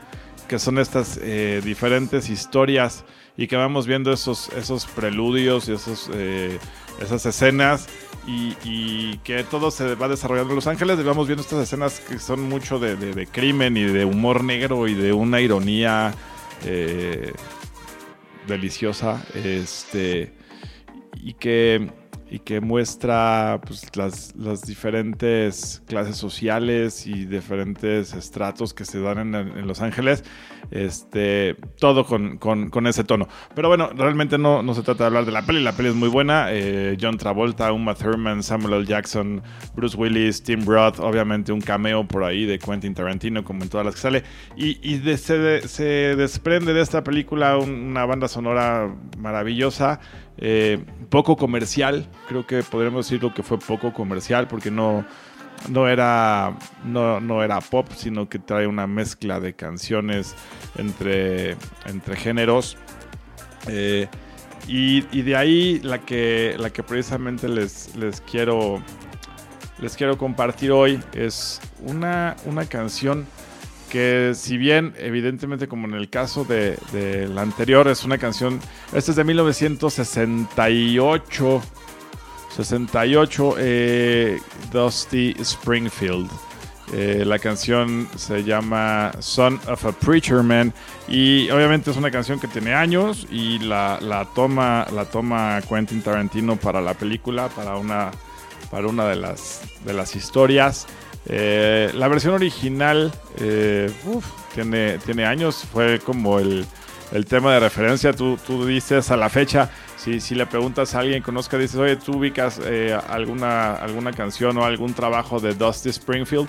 que son estas eh, diferentes historias y que vamos viendo esos, esos preludios y esos, eh, esas escenas y, que todo se va desarrollando en Los Ángeles y vamos viendo estas escenas que son mucho de crimen y de humor negro y de una ironía eh, deliciosa este y que y que muestra pues, las, las diferentes clases sociales y diferentes estratos que se dan en, Los Ángeles, este, todo con, con- ese tono. Pero bueno, realmente no, no se trata de hablar de la peli, la peli es muy buena. eh, John Travolta, Uma Thurman, Samuel L. Jackson, Bruce Willis, Tim Roth, obviamente un cameo por ahí de Quentin Tarantino, como en todas las que sale. Y, y de- se, se desprende de esta película un- una banda sonora maravillosa, eh, poco comercial, creo que podríamos decirlo que fue poco comercial porque no, no, era, no, no era pop, sino que trae una mezcla de canciones entre, entre géneros. Eh, y, y de ahí la que, la que precisamente les, les, quiero, les quiero compartir hoy es una, una canción que si bien evidentemente como en el caso de, la anterior es una canción, esta es de 1968, 68, eh, Dusty Springfield. Eh, la canción se llama Son of a Preacher Man y obviamente es una canción que tiene años y la, la toma, la toma Quentin Tarantino para la película, para una, para una de, las, de las historias. Eh, la versión original eh, uf, tiene, tiene años, fue como el, el tema de referencia. Tú, tú dices a la fecha, si, si le preguntas a alguien que conozca, dices, oye, tú ubicas eh, alguna, alguna canción o algún trabajo de Dusty Springfield.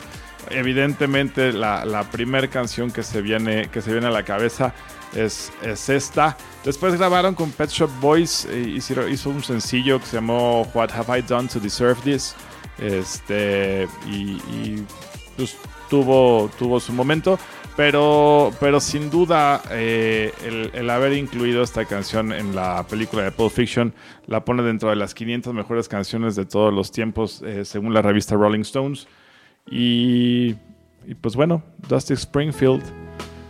Evidentemente, la, la primera canción que se, viene, que se viene a la cabeza es, es esta. Después grabaron con Pet Shop Boys, eh, hicieron- hizo un sencillo que se llamó What Have I Done to Deserve This. Este, y, pues, tuvo, tuvo su momento, pero, pero sin duda eh, el, haber incluido esta canción en la película de Pulp Fiction la pone dentro de las 500 mejores canciones de todos los tiempos, eh, según la revista Rolling Stones. Y, y pues bueno, Dusty Springfield,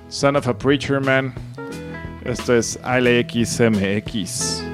Son of a Preacher Man. Esto es ALXMX.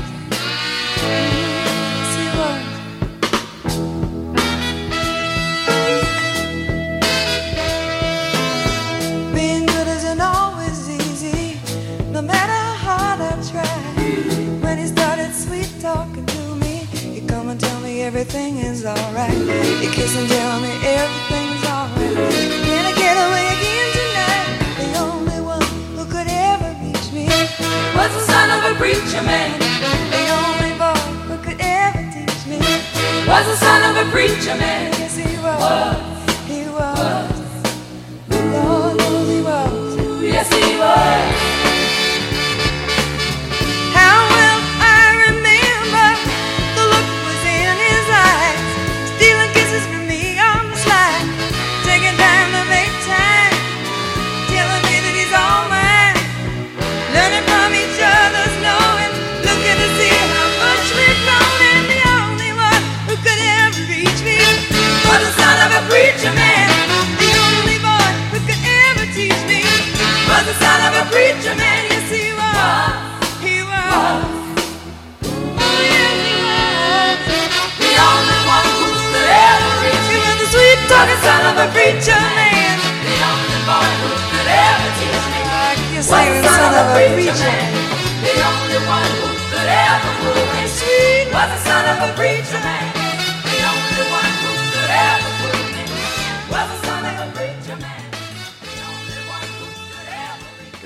Everything is alright. He kiss and tell me everything's alright. Can I get away again tonight? The only one who could ever reach me was the son of a preacher man. was the son of a preacher man. Yes, he was. was. He was. was. Lord knows he was. Yes, he was.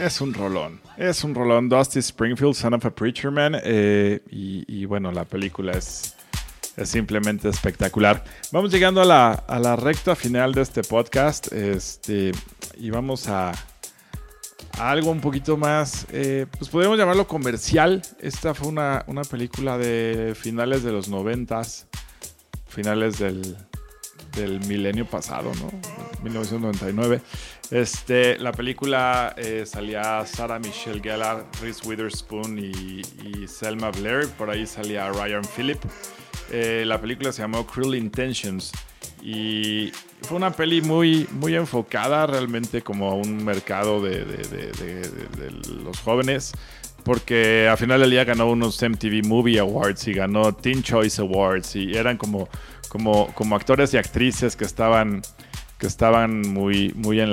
Es un rolón. Es un rolón. Dusty Springfield, Son of a Preacher Man. eh, y, y bueno, la película es, es simplemente espectacular. Vamos llegando a la, a la recta final de este podcast. Este, y vamos a, algo un poquito más, eh, pues podríamos llamarlo comercial. Esta fue una, una película de finales de los noventas, finales del, del milenio pasado, ¿no? 1999. Este, la película eh, salía Sarah Michelle Gellar, Reese Witherspoon y, y Selma Blair. Por ahí salía Ryan Phillip. Eh, la película se llamó Cruel Intentions y fue una peli muy, muy enfocada realmente como a un mercado de, los jóvenes. Porque al final del día ganó unos MTV Movie Awards y ganó Teen Choice Awards y eran como, como, como actores y actrices que estaban, que estaban muy, muy en,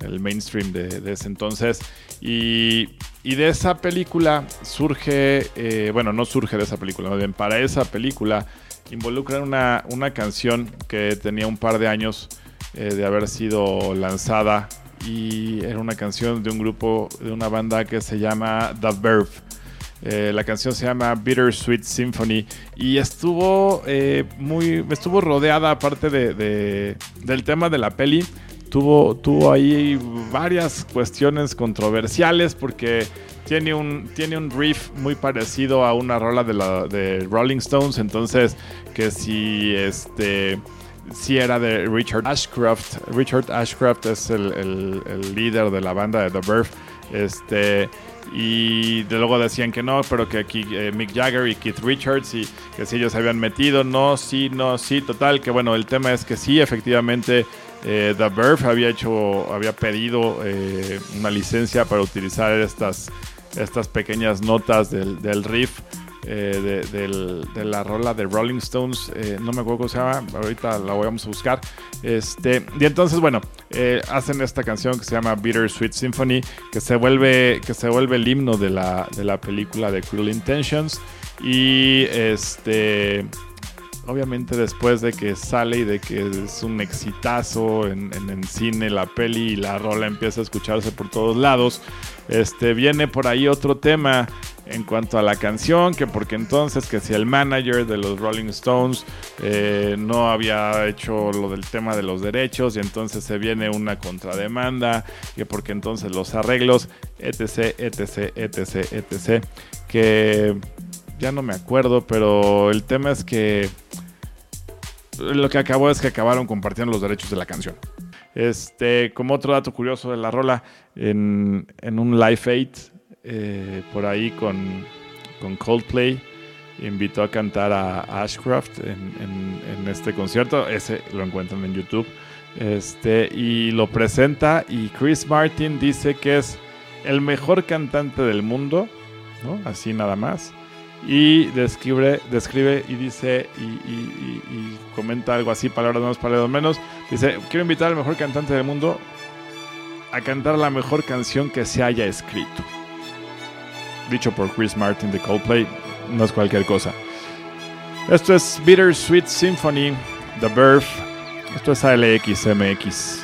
el- mainstream de, de ese entonces. Y, y de esa película surge, eh, bueno, no surge de esa película, más bien para esa película involucran una, una canción que tenía un par de años eh, de haber sido lanzada y era una canción de un grupo, de una banda que se llama The Verve. Eh, la canción se llama Bittersweet Symphony y estuvo eh, muy, estuvo rodeada aparte de, de- del tema de la peli. Tuvo, tuvo ahí varias cuestiones controversiales porque tiene un, tiene un riff muy parecido a una rola de, la, de Rolling Stones. Entonces, que si este si era de Richard Ashcroft. Richard Ashcroft es el, el- líder de la banda de The Verve. Este, y de luego decían que no, pero que aquí eh, Mick Jagger y Keith Richards y que si ellos se habían metido. No, sí, no, sí, total. Que bueno, el tema es que sí, efectivamente. Eh, The Verve había hecho, había pedido eh, una licencia para utilizar estas, estas pequeñas notas del, del riff eh, de, del- de la rola de Rolling Stones, eh, no me acuerdo cómo se llama, ahorita la vamos a buscar. Este, y entonces, bueno, eh, hacen esta canción que se llama Bittersweet Symphony, que se vuelve, que se vuelve el himno de la, de la película de Cruel Intentions. Y este. Obviamente después de que sale y de que es un exitazo en, en- en cine la peli y la rola empieza a escucharse por todos lados, este, viene por ahí otro tema en cuanto a la canción, que porque entonces que si el manager de los Rolling Stones eh, no había hecho lo del tema de los derechos y entonces se viene una contrademanda, que porque entonces los arreglos, etc, etc, etc, etc, que ya no me acuerdo, pero el tema es que lo que acabó es que acabaron compartiendo los derechos de la canción. Este, como otro dato curioso de la rola, en, en un Live Aid, eh, por ahí con, con Coldplay, invitó a cantar a Ashcroft en, en- en este concierto. Ese lo encuentran en YouTube. Este, y lo presenta y Chris Martin dice que es el mejor cantante del mundo, ¿no? Así nada más. Y describe, describe y dice y, y- comenta algo así, palabras más, palabras menos. Dice, quiero invitar al mejor cantante del mundo a cantar la mejor canción que se haya escrito. Dicho por Chris Martin de Coldplay, no es cualquier cosa. Esto es Bittersweet Symphony, The Verve. Esto es ALXMX.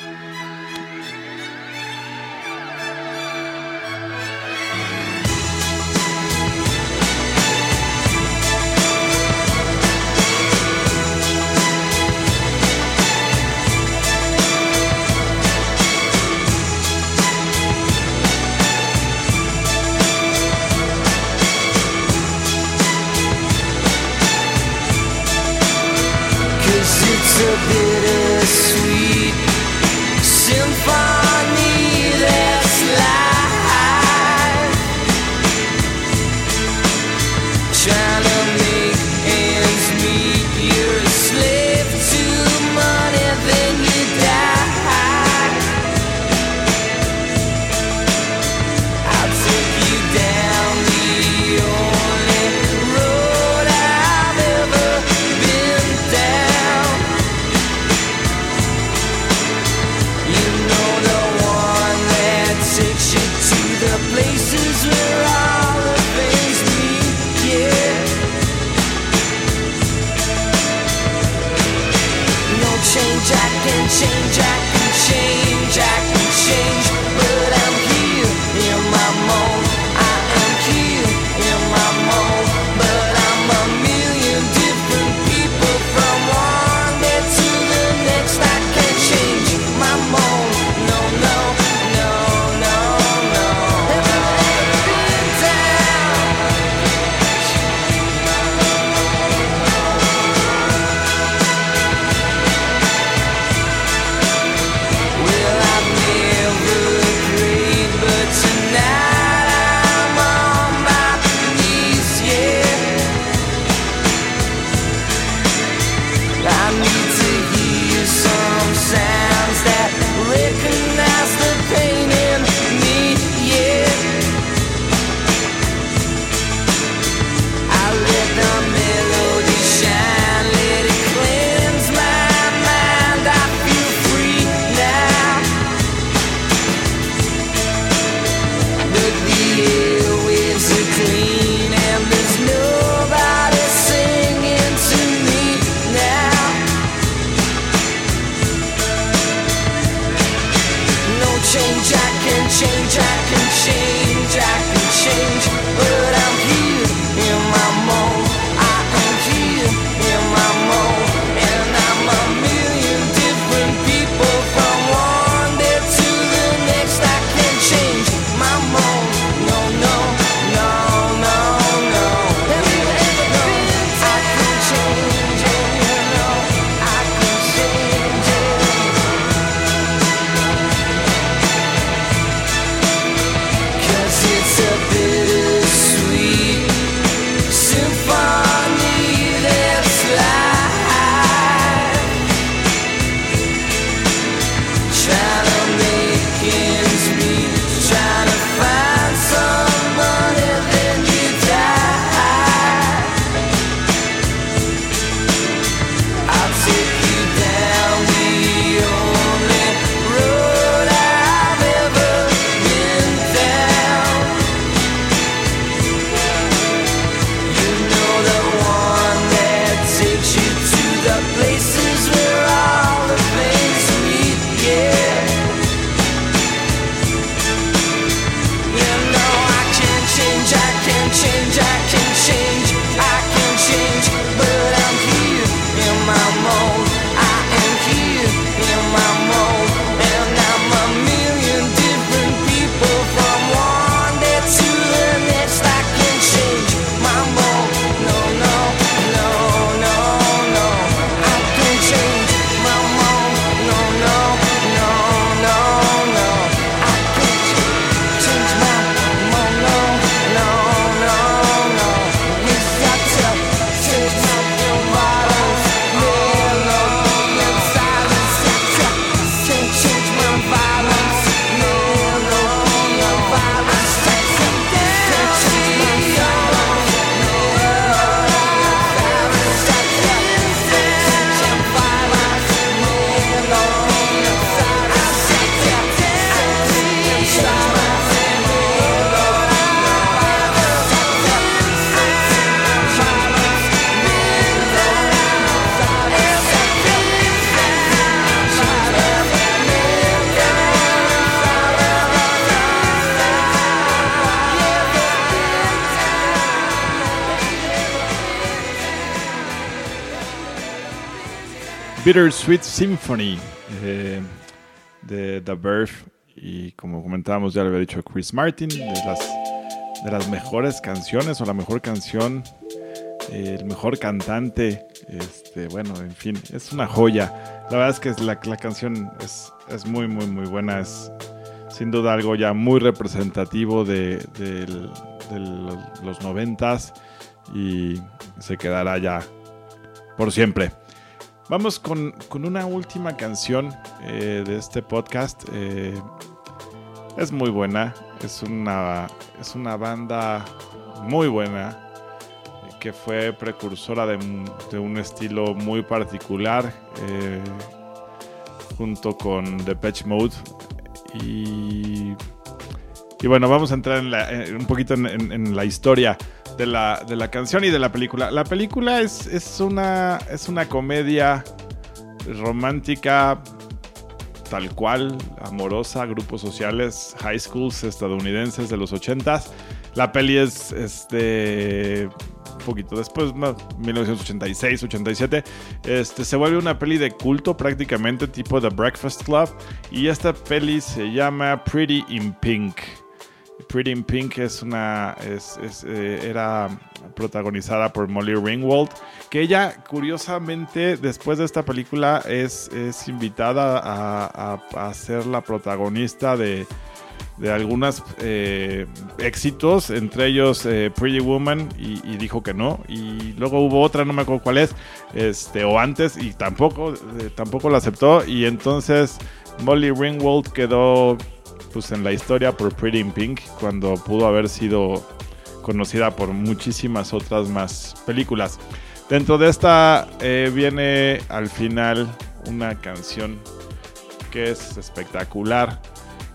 Bittersweet Symphony eh, de The Birth y como comentábamos ya lo había dicho Chris Martin, de las, de las mejores canciones o la mejor canción, eh, el mejor cantante, este, bueno, en fin, es una joya. La verdad es que es la, la, canción es, es, muy, muy, muy buena, es sin duda algo ya muy representativo de, de, de los noventas y se quedará ya por siempre. Vamos con, con una última canción eh, de este podcast. Eh, es muy buena. Es una, es una banda muy buena que fue precursora de, un estilo muy particular eh, junto con Depeche Mode. Y, y, bueno, vamos a entrar en la, un poquito en la historia de la, de la canción y de la película. La película es, es, una, es una comedia romántica tal cual, amorosa, grupos sociales, high schools estadounidenses de los 80s. La peli es, es de un poquito después, más, 1986, 87. Este, se vuelve una peli de culto prácticamente tipo The Breakfast Club. Y esta peli se llama Pretty in Pink. Pretty in Pink es una, es, eh, era protagonizada por Molly Ringwald, que ella curiosamente después de esta película es, es invitada a, a- ser la protagonista de, de algunos éxitos, entre ellos eh, Pretty Woman, y, dijo que no. Y luego hubo otra, no me acuerdo cuál es, este, o antes, y tampoco, eh, tampoco la aceptó. Y entonces Molly Ringwald quedó pues, en la historia por Pretty in Pink, cuando pudo haber sido conocida por muchísimas otras más películas. Dentro de esta eh, viene al final una canción que es espectacular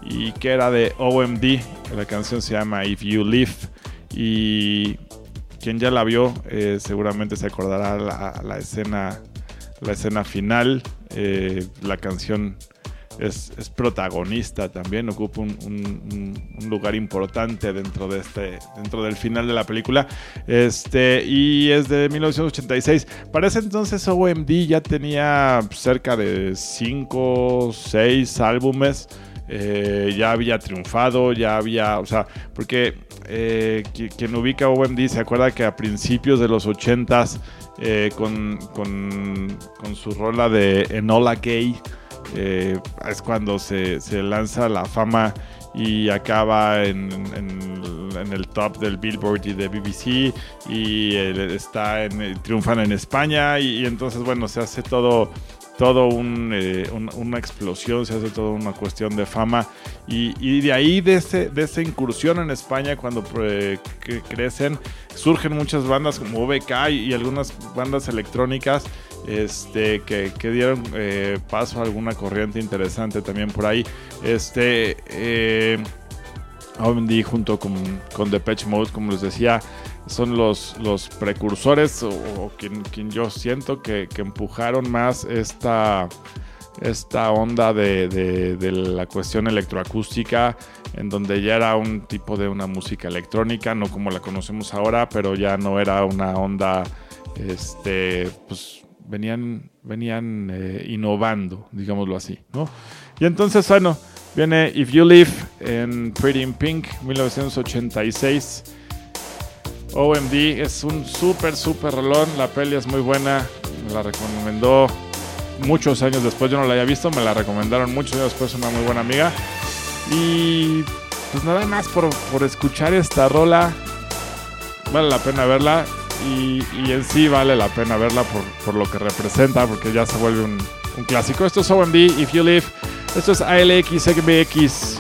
y que era de OMD. La canción se llama If You Live y quien ya la vio eh, seguramente se acordará la, la escena la escena final. Eh, la canción es, es protagonista también, ocupa un, un- lugar importante dentro de este, dentro del final de la película. Este, y es de 1986. Para ese entonces OMD ya tenía cerca de 5, 6 álbumes. Eh, ya había triunfado, ya había, o sea, porque eh, qui- quien ubica OMD se acuerda que a principios de los 80s, eh, con, con, con su rola de Enola Gay, eh, es cuando se, se lanza la fama y acaba en, en- en el top del Billboard y de BBC y eh, está en, triunfan en España y, y entonces bueno se hace todo todo un, eh, un- una explosión, se hace toda una cuestión de fama y, y de ahí de, ese, de esa incursión en España cuando eh, crecen surgen muchas bandas como OBK y, y algunas bandas electrónicas este, que, que dieron eh, paso a alguna corriente interesante también por ahí. Este, eh, junto con, con Depeche Mode, como les decía, son los, los precursores o, o quien, quien yo siento que, que empujaron más esta, esta onda de, de- de la cuestión electroacústica, en donde ya era un tipo de una música electrónica, no como la conocemos ahora, pero ya no era una onda, este, pues venían, venían eh, innovando, digámoslo así, ¿no? Y entonces, bueno, viene If You Live en Pretty in Pink, 1986. OMD es un súper, súper rolón. La peli es muy buena. Me la recomendó muchos años después. Yo no la había visto, me la recomendaron muchos años después una muy buena amiga. Y pues nada más por, por escuchar esta rola. Vale la pena verla. Y, en sí vale la pena verla por, por lo que representa, porque ya se vuelve un, clásico. Esto es OMD, If You Live. Esto es ALX, XBX.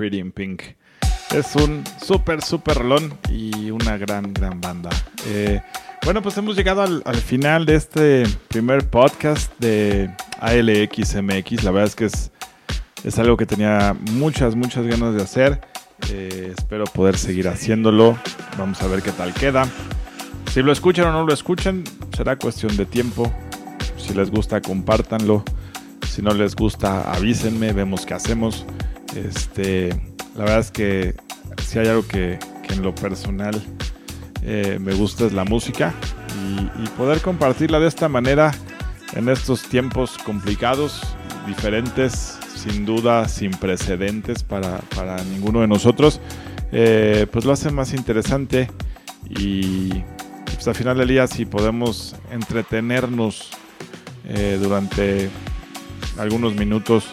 Pretty in Pink. Es un súper, súper rolón y una gran, gran banda. Eh, bueno, pues hemos llegado al, al, final de este primer podcast de ALXMX. La verdad es que es, es algo que tenía muchas, muchas ganas de hacer. Eh, espero poder seguir haciéndolo. Vamos a ver qué tal queda. Si lo escuchan o no lo escuchan, será cuestión de tiempo. Si les gusta, compártanlo. Si no les gusta, avísenme, vemos qué hacemos. Este, la verdad es que si hay algo que, en lo personal eh, me gusta es la música y, y, poder compartirla de esta manera en estos tiempos complicados, diferentes, sin duda, sin precedentes para, para ninguno de nosotros, eh, pues lo hace más interesante y pues al final del día si podemos entretenernos eh, durante algunos minutos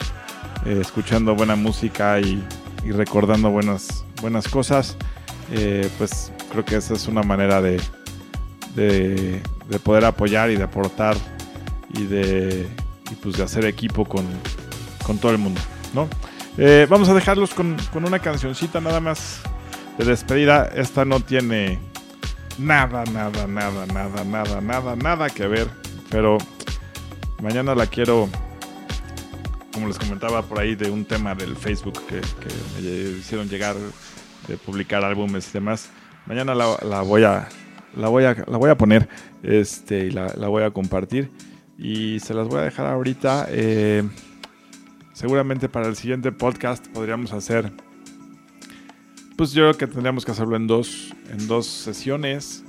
eh, escuchando buena música y, recordando buenas, buenas cosas, eh, pues creo que esa es una manera de, de, de, poder apoyar y de aportar y de, y pues de hacer equipo con, con todo el mundo. ¿no? Eh, vamos a dejarlos con, con una cancioncita nada más de despedida. Esta no tiene nada, nada, nada, nada, nada, nada, nada que ver, pero mañana la quiero como les comentaba por ahí, de un tema del Facebook que, me hicieron llegar de publicar álbumes y demás. Mañana la, voy, a, la, voy, a, la voy a poner este, y la, la, voy a compartir. Y se las voy a dejar ahorita. Eh, seguramente para el siguiente podcast podríamos hacer. Pues yo creo que tendríamos que hacerlo en dos, en dos sesiones.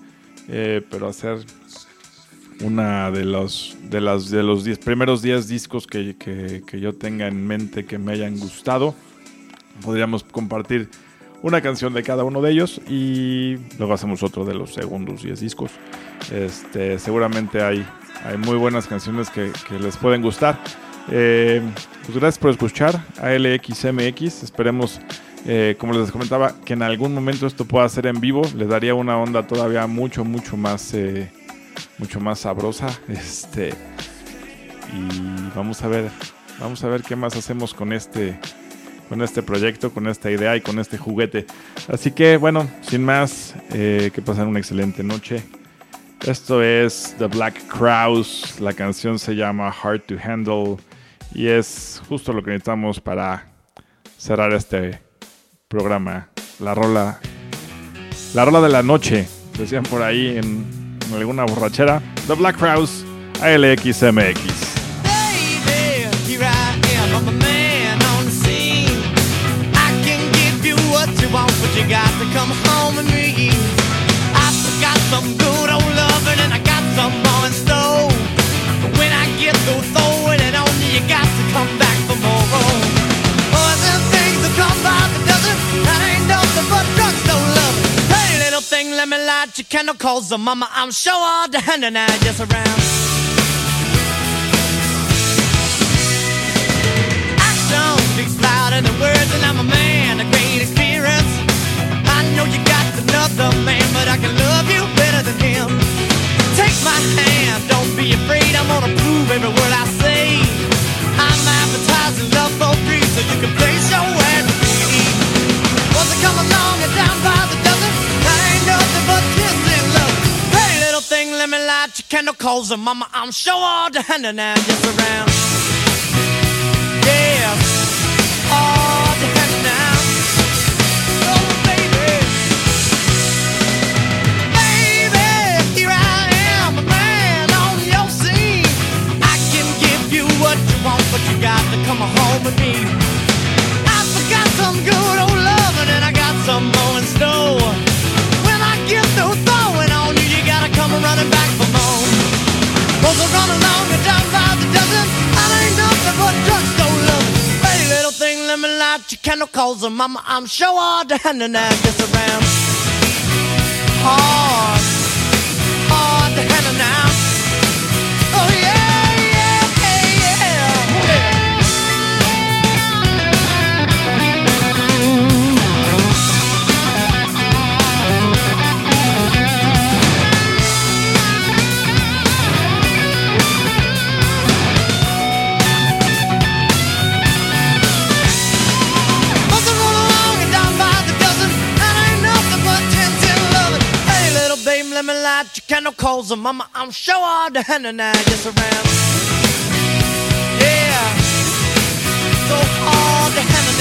Eh, pero hacer una de los de las de los diez, primeros 10 discos que, que, que, yo tenga en mente que me hayan gustado. Podríamos compartir una canción de cada uno de ellos y luego hacemos otro de los segundos 10 discos. Este, seguramente hay, hay muy buenas canciones que, que les pueden gustar. Eh, pues gracias por escuchar a LXMX. Esperemos, eh, como les comentaba, que en algún momento esto pueda ser en vivo. Les daría una onda todavía mucho, mucho más... Eh, mucho más sabrosa. Este. Y vamos a ver. Vamos a ver qué más hacemos con este. Con este proyecto, con esta idea y con este juguete. Así que bueno, sin más, eh, que pasen una excelente noche. Esto es The Black Crowes. La canción se llama Hard to Handle. Y es justo lo que necesitamos para cerrar este programa. La rola. La rola de la noche. Decían por ahí en alguna borrachera. The Black Crowes, ALXMX. Got to. I got some good candle, cause the mama, I'm sure all the hand and I just around. Action speaks louder than words, and I'm a man of great experience. I know you got another man, but I can love you better than him. Take my hand, don't be afraid, I'm gonna prove every word I say. I'm advertising love for free, so you can place your ad me light your candle, cause the mama, I'm sure all the hand and just around. Yeah, all the. Oh, baby. Baby, here I am, a man on your scene. I can give you what you want, but you got to come home with me. I forgot some good old loving, and I got some more in store. Come running back for more. Folks will run along and down by the dozen. I ain't nothing but drugstore love. Hey, little thing, let me light your candle, cause the mama, I'm sure all the hand and I gets around. Hard, hard let me light your candle calls and mama, I'm sure all the hand and I just around. Yeah. So all the hand